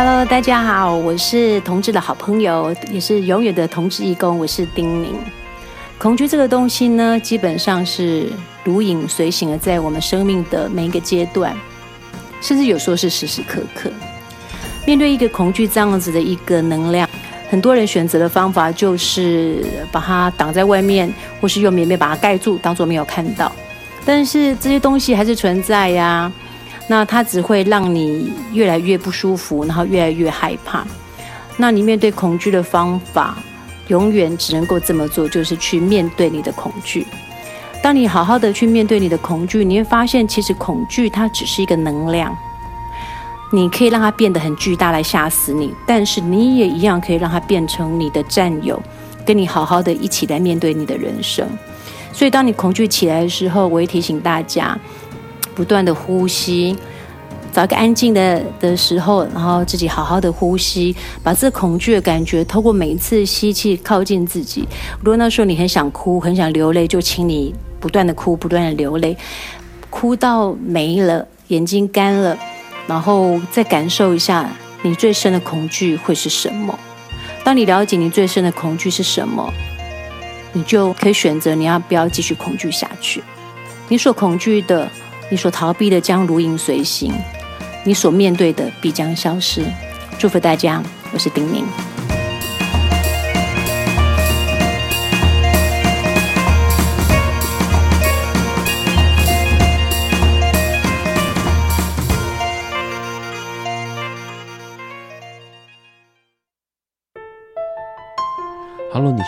Speaker 4: Hello，大家好，我是同志的好朋友，也是永远的同志义工，我是丁宁。恐惧这个东西呢，基本上是如影随形的，在我们生命的每一个阶段，甚至有时候是时时刻刻。面对一个恐惧这样子的一个能量，很多人选择的方法就是把它挡在外面，或是用棉被把它盖住，当作没有看到。但是这些东西还是存在呀。那它只会让你越来越不舒服，然后越来越害怕。那你面对恐惧的方法，永远只能够这么做，就是去面对你的恐惧。当你好好的去面对你的恐惧，你会发现，其实恐惧它只是一个能量，你可以让它变得很巨大来吓死你，但是你也一样可以让它变成你的战友，跟你好好的一起来面对你的人生。所以，当你恐惧起来的时候，我会提醒大家，不断的呼吸，找一个安静的的时候，然后自己好好的呼吸，把这恐惧的感觉透过每一次吸气靠近自己。如果那时候你很想哭，很想流泪，就请你。不断的哭，不断的流泪，哭到没了，眼睛干了，然后再感受一下你最深的恐惧会是什么。当你了解你最深的恐惧是什么，你就可以选择你要不要继续恐惧下去。你所恐惧的，你所逃避的将如影随形，你所面对的必将消失。祝福大家，我是丁
Speaker 2: 宁。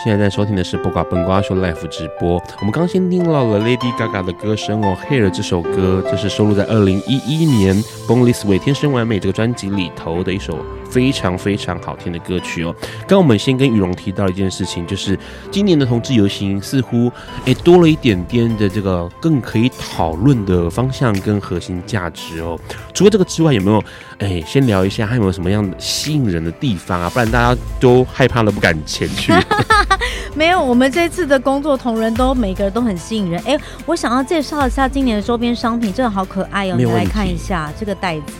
Speaker 2: 现在在收听的是《不瓜笨瓜秀》Live 直播。我们刚先听到了 Lady Gaga 的歌声哦，《Hair》这首歌，这是收录在二零一一年《Born This Way》天生完美这个专辑里头的一首非常非常好听的歌曲哦。刚我们先跟雨荣提到一件事情，就是今年的同志游行似乎诶多了一点点的这个更可以讨论的方向跟核心价值哦。除了这个之外，有没有诶先聊一下还有没有什么样的吸引人的地方啊？不然大家都害怕了不敢前去。
Speaker 3: 没有，我们这次的工作同仁都每个人都很吸引人。哎，我想要介绍一下今年的周边商品，真的好可爱哦！你来看一下这个袋子。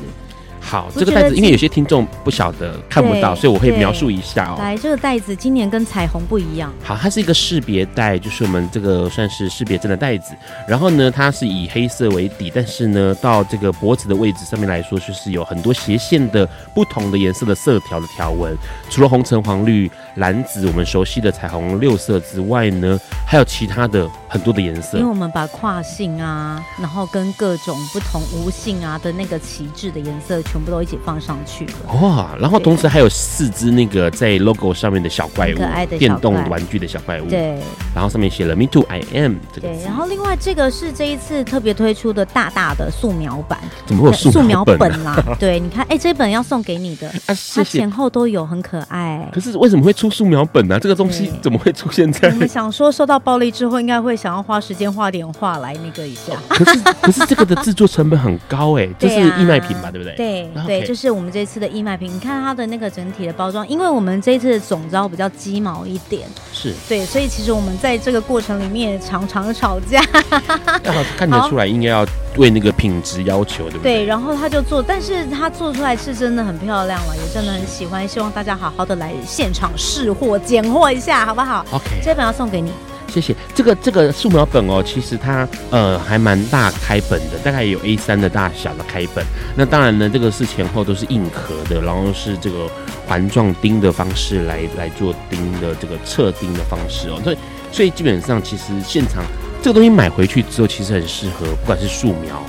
Speaker 2: 好，这个袋子因为有些听众不晓得看不到，所以我会描述一下哦。
Speaker 3: 来，这个袋子今年跟彩虹不一样。
Speaker 2: 好，它是一个识别袋，就是我们这个算是识别证的袋子。然后呢，它是以黑色为底，但是呢，到这个脖子的位置上面来说，就是有很多斜线的不同的颜色的色条的条纹。除了红橙黄绿蓝紫我们熟悉的彩虹六色之外呢，还有其他的很多的颜色。
Speaker 3: 因为我们把跨性啊，然后跟各种不同无性啊的那个旗帜的颜色。全部都一起放上去
Speaker 2: 哇！然后同时还有四只那个在 logo 上面的小怪物，可爱的电动玩具的小怪物。
Speaker 3: 对，
Speaker 2: 然后上面写了 “Me Too I Am” 这个。
Speaker 3: 对，然后另外这个是这一次特别推出的大大的素描版，
Speaker 2: 怎么会有素描本
Speaker 3: 啦？对，你看，哎，这本要送给你的，它前后都有，很可爱。
Speaker 2: 可是为什么会出素描本呢？这个东西怎么会出现在？
Speaker 3: 我们想说受到暴力之后，应该会想要花时间画点画来那个一下。
Speaker 2: 可是可是这个的制作成本很高哎，这是义卖品吧？对不对？
Speaker 3: 对。对，就是我们这次的义卖品。你看它的那个整体的包装，因为我们这一次的总招比较鸡毛一点，
Speaker 2: 是
Speaker 3: 对，所以其实我们在这个过程里面也常常吵架。
Speaker 2: 看得出来应该要为那个品质要求，对不对？
Speaker 3: 对，然后他就做，但是他做出来是真的很漂亮了，也真的很喜欢，希望大家好好的来现场试货、拣货一下，好不好
Speaker 2: ？OK，
Speaker 3: 这本要送给你。
Speaker 2: 谢谢。这个这个素描本哦，其实它呃还蛮大开本的，大概有 A 三的大小的开本。那当然呢，这个是前后都是硬壳的，然后是这个环状钉的方式来来做钉的这个侧钉的方式哦。所以所以基本上其实现场这个东西买回去之后，其实很适合，不管是素描。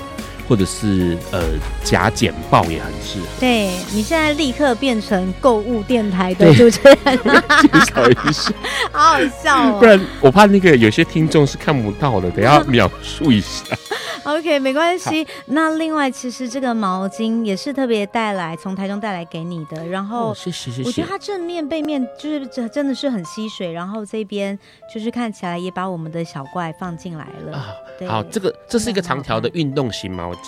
Speaker 2: 或者是呃假简报也很适合。
Speaker 3: 对，你现在立刻变成购物电台的主持人，
Speaker 2: 介绍一下，
Speaker 3: 好好笑哦。
Speaker 2: 不然我怕那个有些听众是看不到的，等下描述一下。
Speaker 3: OK，没关系。那另外，其实这个毛巾也是特别带来从台中带来给你的。然后，谢谢谢谢。我觉得它正面背面就是这真的是很吸水。然后这边就是看起来也把我们的小怪放进来了。啊，
Speaker 2: 好，这个这是一个长条的运动型毛巾，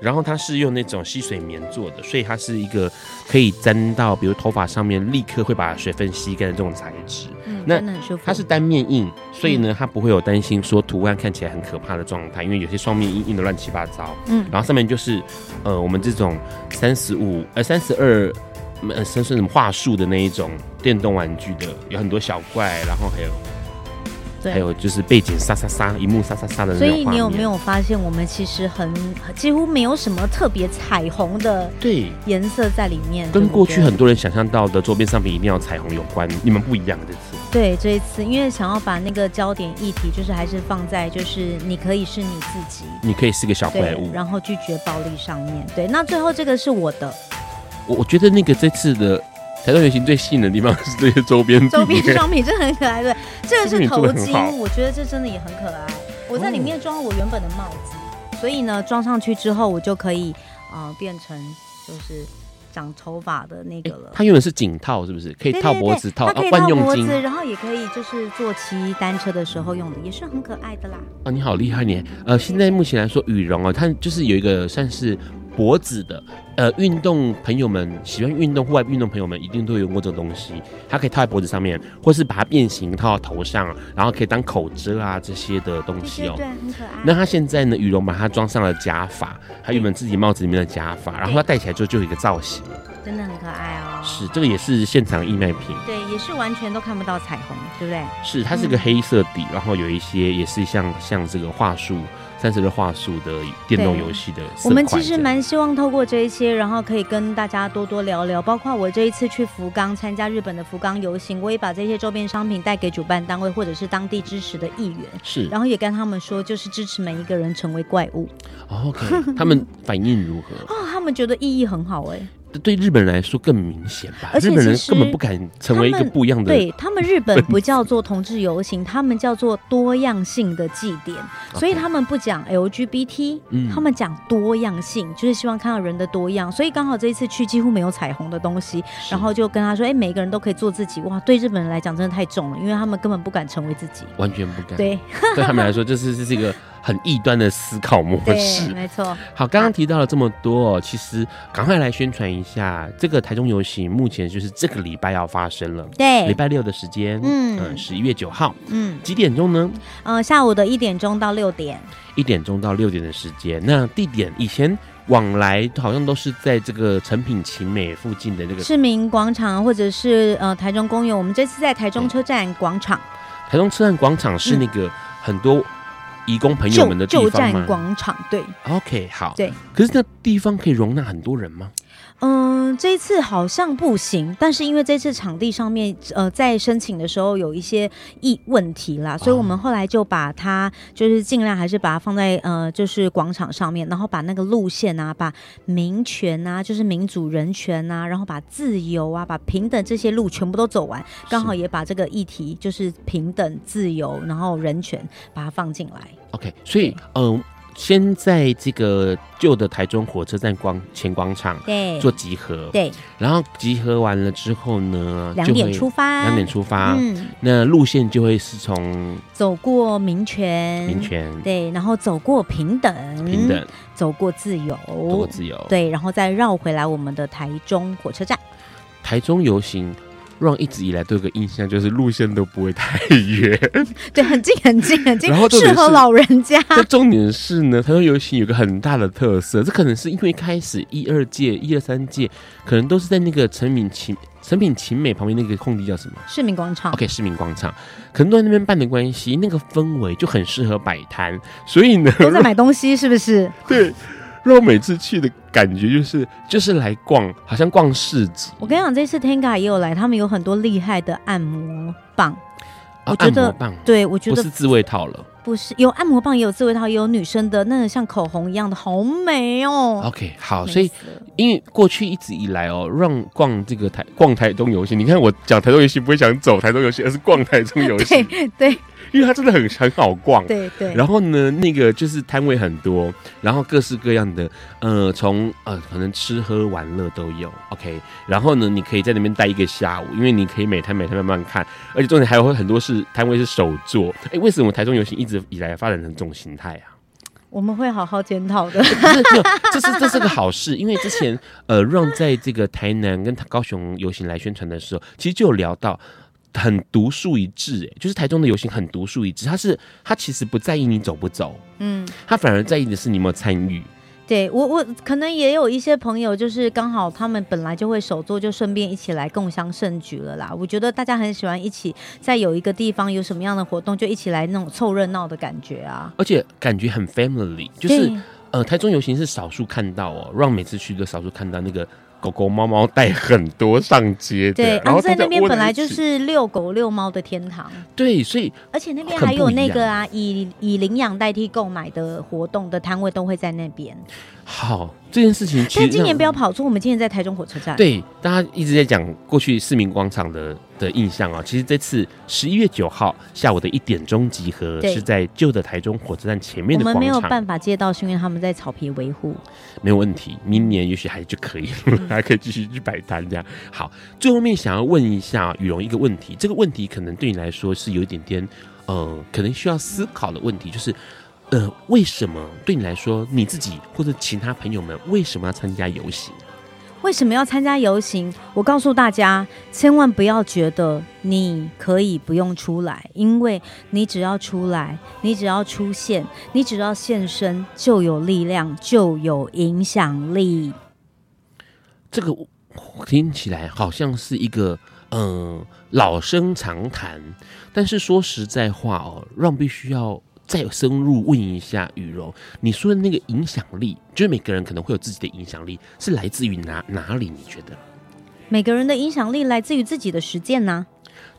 Speaker 2: 然后它是用那种吸水棉做的，所以它是一个可以粘到比如头发上面立刻会把水分吸干的这种材质。嗯，那它是单面印，所以呢，它不会有担心说图案看起来很可怕的状态，因为有些双面印印的乱七八糟。嗯，然后上面就是呃我们这种三十五呃三十二呃甚至什么话术的那一种电动玩具的，有很多小怪，然后还有。还有就是背景沙沙沙，一幕沙沙沙的那种。
Speaker 3: 所以你有没有发现，我们其实很几乎没有什么特别彩虹的对颜色在里面，
Speaker 2: 跟过去很多人想象到的周边商品一定要彩虹有关。你们不一样这次。
Speaker 3: 对，这一次因为想要把那个焦点议题，就是还是放在就是你可以是你自己，
Speaker 2: 你可以是个小怪物，
Speaker 3: 然后拒绝暴力上面。对，那最后这个是我的。
Speaker 2: 我我觉得那个这次的。台中游行最吸引的地方是这些周边
Speaker 3: 周边商品，真的很可爱。对，这个是头巾，
Speaker 2: 我
Speaker 3: 觉得这真的也很可爱。我在里面装了我原本的帽子，哦、所以呢，装上去之后，我就可以啊、呃、变成就是。长头发的那个了，
Speaker 2: 它用的是颈套，是不是？可以套脖子套，
Speaker 3: 它可以套脖子，然后也可以就是坐骑单车的时候用的，也是很可爱的啦。
Speaker 2: 啊，你好厉害你！呃，现在目前来说，羽绒啊，它就是有一个算是。脖子的，呃，运动朋友们喜欢运动、户外运动朋友们一定都有用过这个东西，它可以套在脖子上面，或是把它变形套到头上，然后可以当口遮啊这些的东西哦。
Speaker 3: 对，对，很可爱。
Speaker 2: 那它现在呢，羽绒把它装上了假发，它原本自己帽子里面的假发，然后它戴起来之后就有一个造型，
Speaker 3: 真的很可爱哦。
Speaker 2: 是，这个也是现场义卖品。
Speaker 3: 对，也是完全都看不到彩虹，对不对？
Speaker 2: 是，它是个黑色底，嗯、然后有一些也是像像这个桦树。三十的话术的电动游戏的，
Speaker 3: 我们其实蛮希望透过这一些，然后可以跟大家多多聊聊。包括我这一次去福冈参加日本的福冈游行，我也把这些周边商品带给主办单位或者是当地支持的议员，
Speaker 2: 是，
Speaker 3: 然后也跟他们说，就是支持每一个人成为怪物。
Speaker 2: OK，他们反应如何？
Speaker 3: 哦，他们觉得意义很好哎。
Speaker 2: 对日本人来说更明显吧，
Speaker 3: 而且
Speaker 2: 日本人根本不敢成为一个不一样的。
Speaker 3: 对他们，日本不叫做同志游行，他们叫做多样性的祭典，所以他们不讲 LGBT，嗯，他们讲多样性，就是希望看到人的多样。所以刚好这一次去几乎没有彩虹的东西，然后就跟他说：“哎，每个人都可以做自己。”哇，对日本人来讲真的太重了，因为他们根本不敢成为自己，
Speaker 2: 完全不敢。
Speaker 3: 对，
Speaker 2: 对他们来说，这是这是一个。很异端的思考模式，
Speaker 3: 没错。
Speaker 2: 好，刚刚提到了这么多，哦，其实赶快来宣传一下这个台中游行，目前就是这个礼拜要发生了，
Speaker 3: 对，
Speaker 2: 礼拜六的时间，嗯，十一月九号，
Speaker 3: 嗯，
Speaker 2: 几点钟呢？
Speaker 3: 呃，下午的一点钟到六点，
Speaker 2: 一点钟到六点的时间。那地点以前往来好像都是在这个成品奇美附近的这个
Speaker 3: 市民广场，或者是呃台中公园。我们这次在台中车站广场，
Speaker 2: 台中车站广场是那个很多。移工朋友们的地方吗？
Speaker 3: 旧站广场，对。
Speaker 2: OK，好。
Speaker 3: 对，
Speaker 2: 可是那地方可以容纳很多人吗？
Speaker 3: 嗯，这一次好像不行，但是因为这次场地上面，呃，在申请的时候有一些异问题啦，所以我们后来就把它就是尽量还是把它放在呃，就是广场上面，然后把那个路线啊，把民权啊，就是民主人权啊，然后把自由啊，把平等这些路全部都走完，刚好也把这个议题就是平等、自由，然后人权把它放进来。
Speaker 2: OK，所以嗯。先在这个旧的台中火车站广前广场对。做集合，
Speaker 3: 对，
Speaker 2: 然后集合完了之后呢，
Speaker 3: 两点出发，
Speaker 2: 两点出发，嗯，那路线就会是从
Speaker 3: 走过民权，
Speaker 2: 民权，
Speaker 3: 对，然后走过平等，
Speaker 2: 平等，
Speaker 3: 走过自由，
Speaker 2: 走过自由，
Speaker 3: 对，然后再绕回来我们的台中火车站，
Speaker 2: 台中游行。让一直以来都有个印象，就是路线都不会太远，
Speaker 3: 对，很近很近很近，然后适合老人家。
Speaker 2: 这重点是呢，台中游行有个很大的特色，这可能是因为开始一二届、一二三届，可能都是在那个成品琴、成品勤美旁边那个空地叫什么？
Speaker 3: 市民广场。
Speaker 2: OK，市民广场，可能都在那边办的关系，那个氛围就很适合摆摊，所以呢，
Speaker 3: 都在买东西，是不是？
Speaker 2: 对。让我每次去的感觉就是就是来逛，好像逛市集。
Speaker 3: 我跟你讲，这次 Tenga 也有来，他们有很多厉害的按摩棒。
Speaker 2: 哦、
Speaker 3: 我觉得，
Speaker 2: 棒
Speaker 3: 对，我觉得
Speaker 2: 不是自慰套了，
Speaker 3: 不是有按摩棒，也有自慰套，也有女生的那个像口红一样的，好美哦。
Speaker 2: OK，好，所以因为过去一直以来哦，让逛这个台逛台中游戏，你看我讲台中游戏不会想走台中游戏，而是逛台中游戏，
Speaker 3: 对。对
Speaker 2: 因为它真的很很好逛，
Speaker 3: 对对。
Speaker 2: 然后呢，那个就是摊位很多，然后各式各样的，呃，从呃可能吃喝玩乐都有，OK。然后呢，你可以在那边待一个下午，因为你可以每摊每摊慢慢看，而且重点还有很多是摊位是手作。哎，为什么台中游行一直以来发展成这种形态啊？
Speaker 3: 我们会好好检讨的。
Speaker 2: 这是这是个好事，因为之前呃让在这个台南跟高雄游行来宣传的时候，其实就有聊到。很独树一帜，哎，就是台中的游行很独树一帜。他是他其实不在意你走不走，嗯，他反而在意的是你有没有参与。
Speaker 3: 对我，我可能也有一些朋友，就是刚好他们本来就会手作，就顺便一起来共襄盛举了啦。我觉得大家很喜欢一起在有一个地方有什么样的活动，就一起来那种凑热闹的感觉啊。
Speaker 2: 而且感觉很 family，就是呃，台中游行是少数看到哦，让每次去都少数看到那个。狗狗、猫猫带很多上街的，
Speaker 3: 对，
Speaker 2: 然后
Speaker 3: 在那边本来就是遛狗遛猫的天堂。
Speaker 2: 对，所以
Speaker 3: 而且那边还有那个啊，以以领养代替购买的活动的摊位都会在那边。
Speaker 2: 好，这件事情，
Speaker 3: 但今年不要跑错，我们今年在台中火车站。
Speaker 2: 对，大家一直在讲过去市民广场的的印象啊，其实这次十一月九号下午的一点钟集合，是在旧的台中火车站前面的广场。
Speaker 3: 我们没有办法接到，是因为他们在草皮维护。
Speaker 2: 没有问题，明年也许还就可以，还可以继续去摆摊这样。好，最后面想要问一下羽绒一个问题，这个问题可能对你来说是有一点点，呃，可能需要思考的问题，就是。呃，为什么对你来说，你自己或者其他朋友们为什么要参加游行？
Speaker 3: 为什么要参加游行？我告诉大家，千万不要觉得你可以不用出来，因为你只要出来，你只要出现，你只要现身，就有力量，就有影响力。
Speaker 2: 这个听起来好像是一个嗯、老生常谈，但是说实在话哦，让必须要。再深入问一下雨柔，你说的那个影响力，就是每个人可能会有自己的影响力，是来自于哪哪里？你觉得？
Speaker 3: 每个人的影响力来自于自己的实践呢？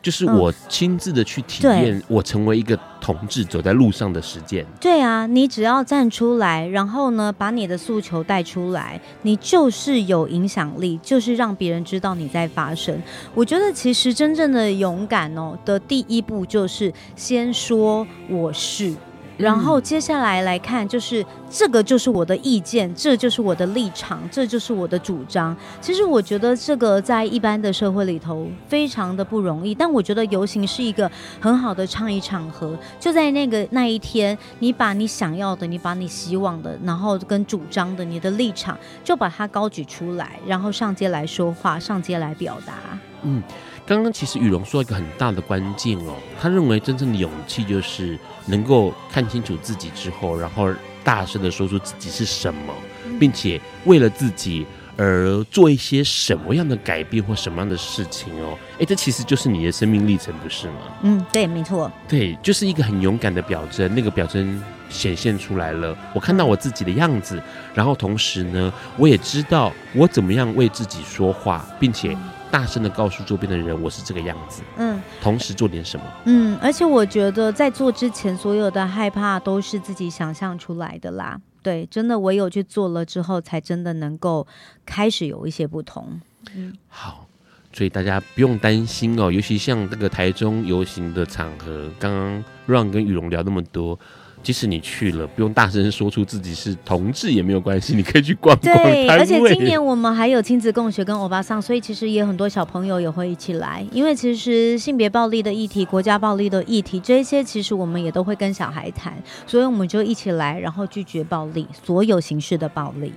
Speaker 2: 就是我亲自的去体验，我成为一个同志走在路上的实践。
Speaker 3: 对啊，你只要站出来，然后呢，把你的诉求带出来，你就是有影响力，就是让别人知道你在发声。我觉得其实真正的勇敢哦的第一步就是先说我是。然后接下来来看，就是这个就是我的意见，这就是我的立场，这就是我的主张。其实我觉得这个在一般的社会里头非常的不容易，但我觉得游行是一个很好的倡议场合。就在那个那一天，你把你想要的，你把你希望的，然后跟主张的，你的立场，就把它高举出来，然后上街来说话，上街来表达。
Speaker 2: 嗯。刚刚其实雨龙说一个很大的关键哦，他认为真正的勇气就是能够看清楚自己之后，然后大声的说出自己是什么，并且为了自己而做一些什么样的改变或什么样的事情哦。哎，这其实就是你的生命历程，不是吗？
Speaker 3: 嗯，对，没错。
Speaker 2: 对，就是一个很勇敢的表征，那个表征显现出来了。我看到我自己的样子，然后同时呢，我也知道我怎么样为自己说话，并且。大声的告诉周边的人，我是这个样子。嗯，同时做点什么。
Speaker 3: 嗯，而且我觉得在做之前，所有的害怕都是自己想象出来的啦。对，真的唯有去做了之后，才真的能够开始有一些不同。嗯，
Speaker 2: 好，所以大家不用担心哦，尤其像这个台中游行的场合，刚刚 Ron 跟语蓉聊那么多。即使你去了，不用大声说出自己是同志也没有关系，你可以去逛逛。
Speaker 3: 对，而且今年我们还有亲子共学跟欧巴桑，所以其实也很多小朋友也会一起来。因为其实性别暴力的议题、国家暴力的议题，这些其实我们也都会跟小孩谈，所以我们就一起来，然后拒绝暴力，所有形式的暴力。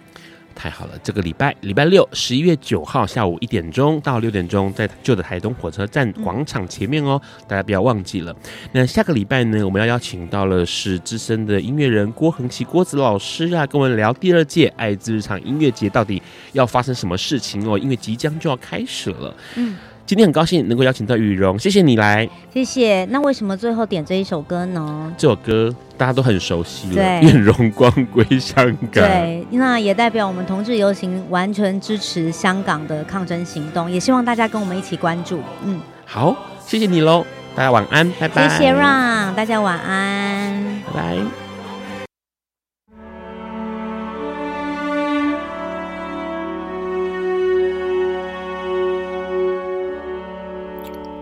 Speaker 2: 太好了，这个礼拜礼拜六十一月九号下午一点钟到六点钟，在旧的台东火车站广场前面哦，大家不要忘记了。那下个礼拜呢，我们要邀请到了是资深的音乐人郭恒琪郭子老师啊，跟我们聊第二届爱之日常音乐节到底要发生什么事情哦，因为即将就要开始了。嗯。今天很高兴能够邀请到语蓉，谢谢你来，
Speaker 3: 谢谢。那为什么最后点这一首歌呢？
Speaker 2: 这首歌大家都很熟悉了，对，愿荣光归香港。
Speaker 3: 对，那也代表我们同志游行完全支持香港的抗争行动，也希望大家跟我们一起关注。嗯，
Speaker 2: 好，谢谢你喽，大家晚安，拜拜。
Speaker 3: 谢谢 Ron，大家晚安，
Speaker 2: 拜拜。